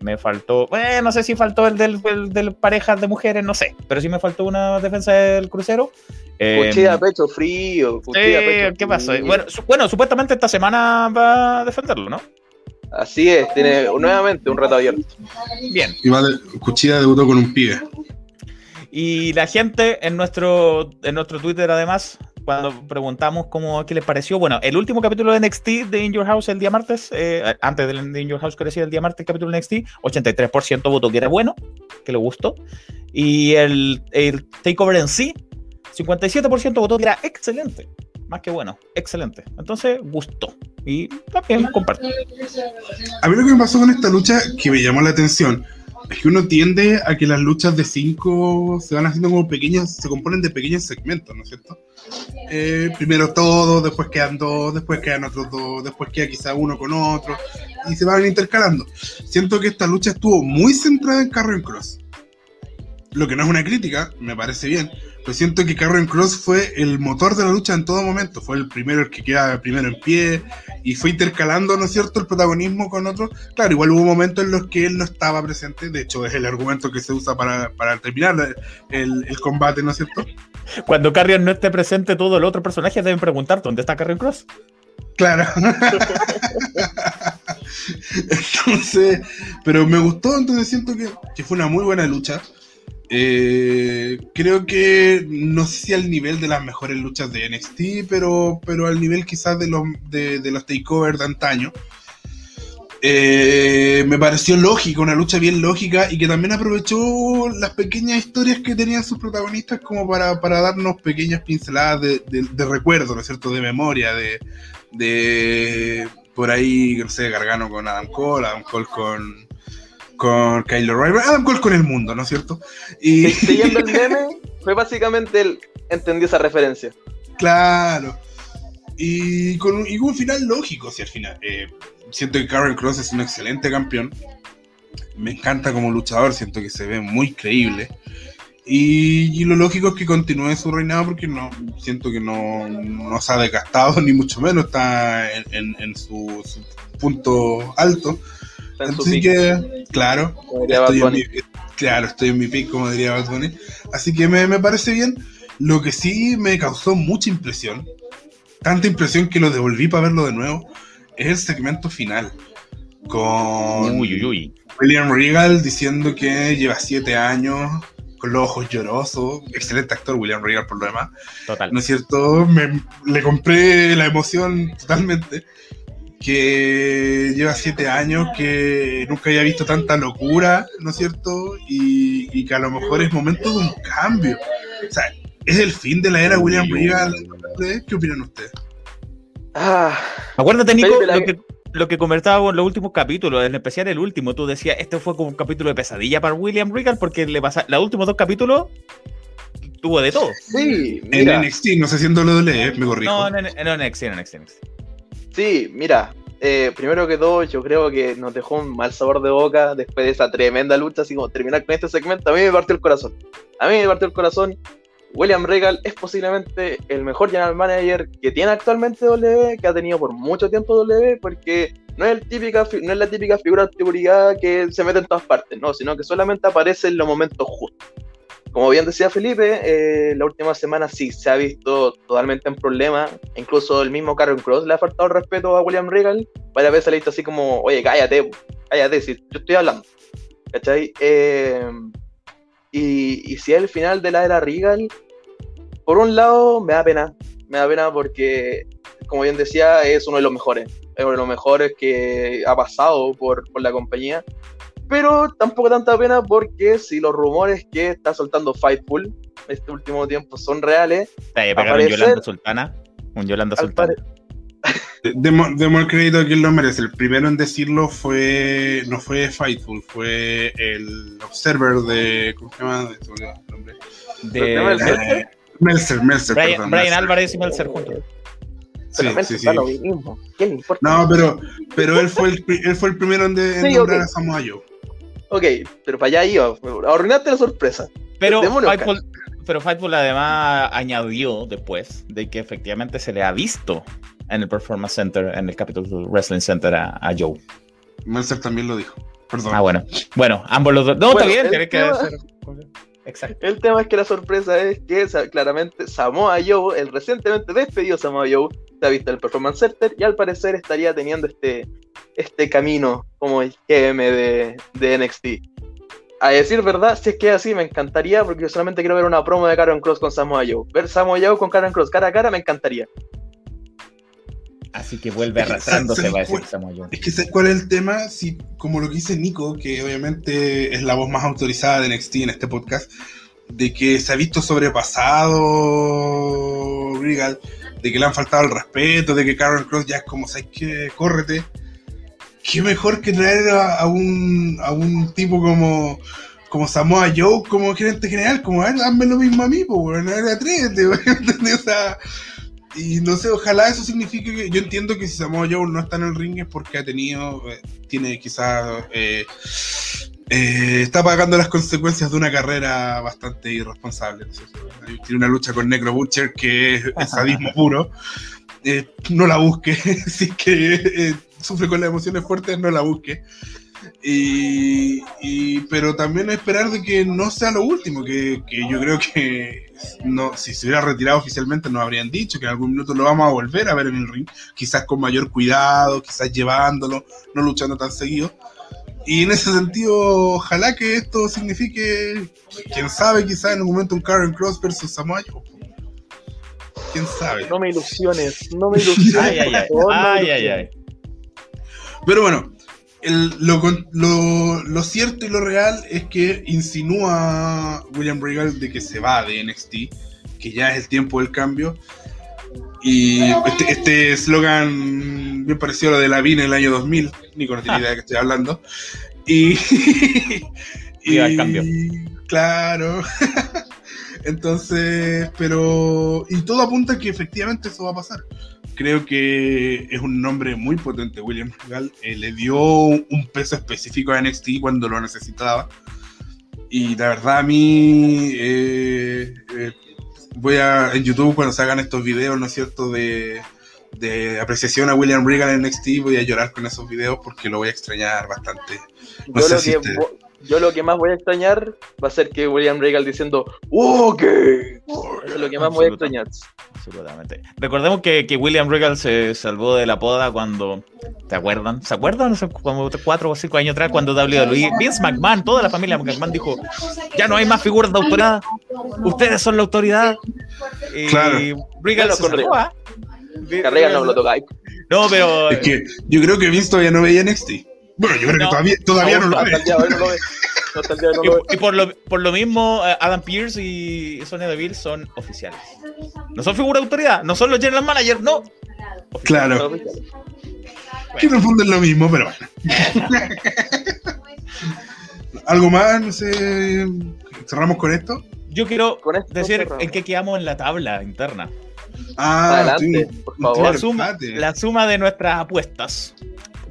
me faltó, bueno, no sé si faltó el del, el del parejas de mujeres, no sé, pero sí me faltó una defensa del crucero. Eh, Cuchilla a pecho frío. Cuchilla a sí, pecho ¿Qué pasó? Bueno, su- bueno, supuestamente esta semana va a defenderlo, ¿no? Así es, tiene nuevamente un reto abierto. Bien. Y va de, Cuchilla debutó con un pibe. Y la gente en nuestro, en nuestro Twitter, además, cuando preguntamos cómo, qué les pareció, bueno, el último capítulo de NXT de In Your House el día martes, eh, antes del de In Your House que decía el día martes, el capítulo de NXT, 83% votó que era bueno, que le gustó. Y el, el takeover en sí, 57% votó que era excelente. Más que bueno, excelente. Entonces, gustó. Y también comparto. A mí lo que me pasó con esta lucha que me llamó la atención es que uno tiende a que las luchas de cinco se van haciendo como pequeñas, se componen de pequeños segmentos, ¿no es cierto? Eh, primero todo, después quedan dos, después quedan otros dos, después queda quizá uno con otro, y se van intercalando. Siento que esta lucha estuvo muy centrada en Carrion Cross. Lo que no es una crítica, me parece bien, siento que Carrion Cross fue el motor de la lucha en todo momento. Fue el primero el que queda primero en pie, y fue intercalando, ¿no es cierto?, el protagonismo con otros. Claro, igual hubo momentos en los que él no estaba presente, de hecho es el argumento que se usa para, para terminar el, el combate, ¿no es cierto? Cuando Carrion no esté presente, todos los otros personajes deben preguntar dónde está Carrion Cross. Claro. <laughs> entonces, pero me gustó, entonces siento que, que fue una muy buena lucha. Eh, creo que no sé si al nivel de las mejores luchas de NXT, pero, pero al nivel quizás de los, de, los takeovers de antaño. Eh, me pareció lógica, una lucha bien lógica y que también aprovechó las pequeñas historias que tenían sus protagonistas como para, para darnos pequeñas pinceladas de recuerdo, ¿no es cierto? De memoria, de, de por ahí, no sé, Gargano con Adam Cole, Adam Cole con, con Kyle O'Reilly, Adam Cole con el mundo, ¿no es cierto? Y <laughs> Siguiendo el meme, fue básicamente el entendió esa referencia. claro. Y con, un- y con un final lógico, si al final. eh, siento que Karen Cross es un excelente campeón. Me encanta como luchador, siento que se ve muy creíble. Y, y lo lógico es que continúe su reinado porque no siento que no, no se ha desgastado, <laughs> ni mucho menos está en, en- en su, su punto alto. Está en su Así que, claro, estoy en mi, claro, estoy en mi pick, como diría Bad Bunny. Así que me, me parece bien. Lo que sí me causó mucha impresión, tanta impresión que lo devolví para verlo de nuevo, es el segmento final. Con Uy, uy, uy. William Regal diciendo que lleva siete años con los ojos llorosos. Excelente actor, William Regal, por lo demás. Total. ¿no es cierto? Me- le compré la emoción totalmente. Que lleva siete años, que nunca había visto tanta locura, ¿no es cierto? Y, y que a lo mejor es momento de un cambio. O sea, es el fin de la era William Regal. ¿Qué opinan ustedes? Ah, Acuérdate, Nico, lo que, lo que comentábamos en los últimos capítulos, en especial el último. Tú decías, este fue como un capítulo de pesadilla para William Regal porque le pasa, los últimos dos capítulos tuvo de todo. sí, En. NXT, no sé si en WWE, me corrijo. No, no, no, no, NXT, NXT, NXT. Sí, mira, eh, primero que todo, yo creo que nos dejó un mal sabor de boca después de esa tremenda lucha, así como terminar con este segmento. A mí me partió el corazón. A mí me partió el corazón. William Regal es posiblemente el mejor general manager que tiene actualmente W, que ha tenido por mucho tiempo W, porque no es, el típica, no es la típica figura seguridad que se mete en todas partes, no, sino que solamente aparece en los momentos justos. Como bien decía Felipe, eh, la última semana sí se ha visto totalmente en problemas. Incluso el mismo Karen Cross le ha faltado respeto a William Regal. Varias veces le ha visto así como, oye, cállate, cállate, si yo estoy hablando. ¿Cachai? Eh, y, y si es el final de la era Regal, por un lado me da pena. Me da pena porque, como bien decía, es uno de los mejores. Es uno de los mejores que ha pasado por, por la compañía. Pero tampoco tanta pena porque si los rumores que está soltando Fightful este último tiempo son reales, Te pegar un Yolanda Sultana. Un Yolanda Sultana. Demos, demos el crédito a quien lo merece. El primero en decirlo fue. No fue Fightful, fue el Observer de. ¿Cómo se llama? De, Pero Eh, Meltzer, Meltzer, Brian, perdón. Brian. Álvarez y Meltzer juntos. Sí, Pero sí, sí. lo mismo. ¿Qué le importa? No, pero, pero él, fue el, él fue el primero en, de, en Sí, nombrar a Samoa Joe. Ok, pero para allá iba. Arruinaste la sorpresa. Pero Fightful, pero Fightful además añadió después de que efectivamente se le ha visto en el Performance Center, en el Capital Wrestling Center a, a Joe. Meltzer también lo dijo. Perdón. Ah, bueno. Bueno, ambos los dos. No, Bueno, está bien, tiene que ser. Exacto. El tema es que la sorpresa es que claramente Samoa Joe, el recientemente despedido Samoa Joe, se ha visto en el Performance Center y al parecer estaría teniendo este, este camino como el GM de, de NXT. A decir verdad, si es que es así, me encantaría porque yo solamente quiero ver una promo de Karen Cross con Samoa Joe. Ver Samoa Joe con Karen Cross cara a cara me encantaría. Así que vuelve Es que, arrastrándose, ¿sabes va a decir? Samoa Joe. Es que ¿sabes cuál es el tema? Si, como lo que dice Nico, que obviamente es la voz más autorizada de NXT en este podcast, de que se ha visto sobrepasado Regal, de que le han faltado el respeto, de que Karen Cross ya es como, ¿sabes qué? Córrete. Qué mejor que traer a, un, a un tipo como, como Samoa Joe como gerente general, como, "Ah, hazme lo mismo a mí, pues, bueno, atrévete, <laughs> weón", ¿entendés? O sea, y no sé, ojalá eso signifique que yo entiendo que si Samoa Joe no está en el ring es porque ha tenido, eh, tiene quizás, eh, eh, está pagando las consecuencias de una carrera bastante irresponsable. No tiene una lucha con Necro Butcher que es, es <laughs> sadismo puro. Eh, no la busque, <laughs> si es que eh, sufre con las emociones fuertes, no la busque. Y, y- pero también esperar de que no sea lo último, que, que yo creo que no, si se hubiera retirado oficialmente nos habrían dicho que en algún minuto lo vamos a volver a ver en el ring, quizás con mayor cuidado, quizás llevándolo, no luchando tan seguido. Y en ese sentido, ojalá que esto signifique, quién sabe, quizás en un momento un Karen Cross versus Samoa. Quién sabe. No me ilusiones, no me ilusiones. Ay, ay, ay. no Ay, ay. Pero bueno, el- lo, lo- lo cierto y lo real es que insinúa William Regal de que se va de NXT, que ya es el tiempo del cambio. Y este- este eslogan bien parecido a lo de la VIN en el año 2000, Nico no tiene idea de qué estoy hablando. Y, <laughs> Viva el cambio. Claro. <laughs> Entonces, pero. Y todo apunta a que efectivamente eso va a pasar. Creo que es un nombre muy potente, William Regal. Eh, le dio un peso específico a NXT cuando lo necesitaba. Y la verdad, a mí. eh, eh, voy a. En YouTube, cuando se hagan estos videos, ¿no es cierto? De, de apreciación a William Regal en NXT, voy a llorar con esos videos porque lo voy a extrañar bastante. No yo, sé lo si que, te- vo- yo lo que más voy a extrañar va a ser que William Regal diciendo ¡Ok! Eso es lo que más voy a extrañar. Absolutamente. Recordemos que, que William Regal se salvó de la poda cuando. ¿Te acuerdan? ¿Se acuerdan? Como cuatro o cinco años atrás, cuando WWE, Vince McMahon, toda la familia McMahon dijo: Ya no hay más figuras de autoridad. Ustedes son la autoridad. Y Claro. Regal se salvó, ¿ah? Que Regal no lo tocáis. No, pero. Es que yo creo que Vince todavía no veía NXT. Bueno, yo creo que todavía, todavía no no lo ve. Y, y por, lo, por lo mismo, eh, Adam Pierce y Sonya Deville son oficiales. No son figuras de autoridad, no son los general managers, no. Claro, que en el fondo es lo mismo, pero bueno. <laughs> ¿Algo más? No sé. ¿Cerramos con esto? Yo quiero Con esto decir cerramos. en qué quedamos en la tabla interna. Ah, Adelante, sí. por favor. La suma, la suma de nuestras apuestas.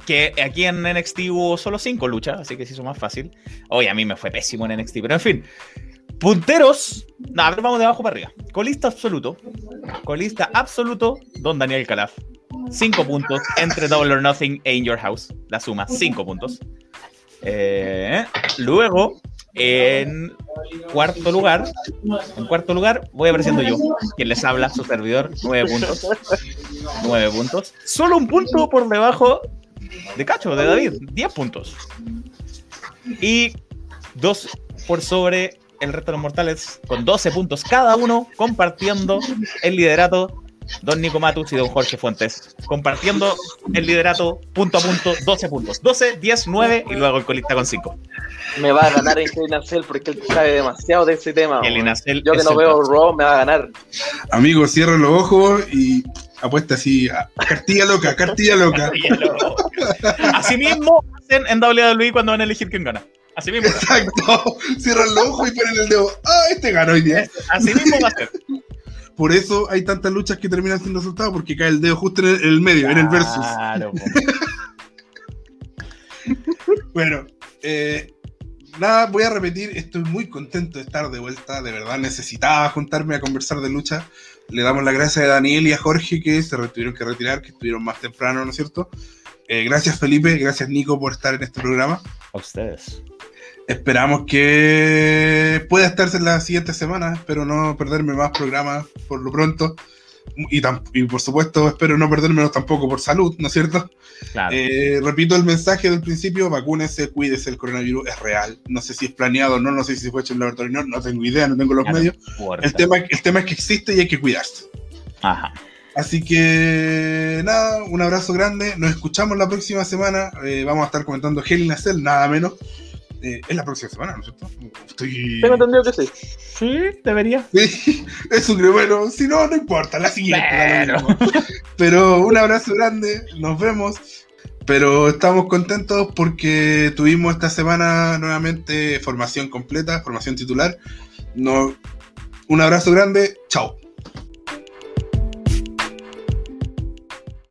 Que aquí en NXT hubo solo cinco luchas, así que se hizo más fácil. Hoy a mí me fue pésimo en NXT, pero en fin. Punteros. A ver, vamos de abajo para arriba. Colista absoluto. Colista absoluto, Don Daniel Calaf. Cinco puntos entre Double or Nothing e In Your House. La suma, cinco puntos. Eh, luego, en cuarto lugar, en cuarto lugar, voy apareciendo yo, quien les habla, su servidor, nueve puntos. Nueve puntos. Solo un punto por debajo de Cacho, de David, diez puntos. Y dos por sobre el resto de los mortales, con 12 puntos cada uno, compartiendo el liderato. Don Nico Matus y don Jorge Fuentes, compartiendo el liderato punto a punto, 12 puntos. 12, 10, 9 y luego el colista con 5. Me va a ganar en Kelly Nacel porque él sabe demasiado de ese tema. Nacel Yo que no el veo. Raw me va a ganar. Amigo, cierra los ojos y apuesta así. a- cartilla loca, cartilla loca. <laughs> Así mismo hacen en WWE cuando van a elegir quién gana. Así mismo. Exacto. Cierran los ojos y ponen el dedo. Ah, este ganó hoy día. Así mismo va a ser. Por eso hay tantas luchas que terminan sin resultado, porque cae el dedo justo en el, en el medio, en el versus. Claro. <laughs> Bueno, eh, nada, voy a repetir, estoy muy contento de estar de vuelta, de verdad necesitaba juntarme a conversar de lucha. Le damos las gracias a Daniel y a Jorge que se tuvieron que retirar, que estuvieron más temprano, ¿no es cierto? Eh, gracias Felipe, gracias Nico por estar en este programa. A ustedes. Esperamos que pueda estarse en las siguientes semanas, espero no perderme más programas por lo pronto. Y, por supuesto espero no perdérmelos tampoco por salud, ¿no es cierto? Claro. Eh, repito el mensaje del principio, vacúnese, cuídese, el coronavirus es real. No sé si es planeado o no, no sé si fue hecho en laboratorio o no, no tengo idea, no tengo los medios. El tema, el tema es que existe y hay que cuidarse. Ajá. Así que nada, un abrazo grande, nos escuchamos la próxima semana, eh, vamos a estar comentando Hell in a Cell, nada menos. Eh, es la próxima semana, ¿no es cierto? Estoy... Tengo entendido que sí. Sí, debería. Sí, eso creo, bueno, si no, no importa, la siguiente. Pero-. Pero un abrazo grande, nos vemos. Pero estamos contentos porque tuvimos esta semana nuevamente formación completa, formación titular. No, un abrazo grande, chao.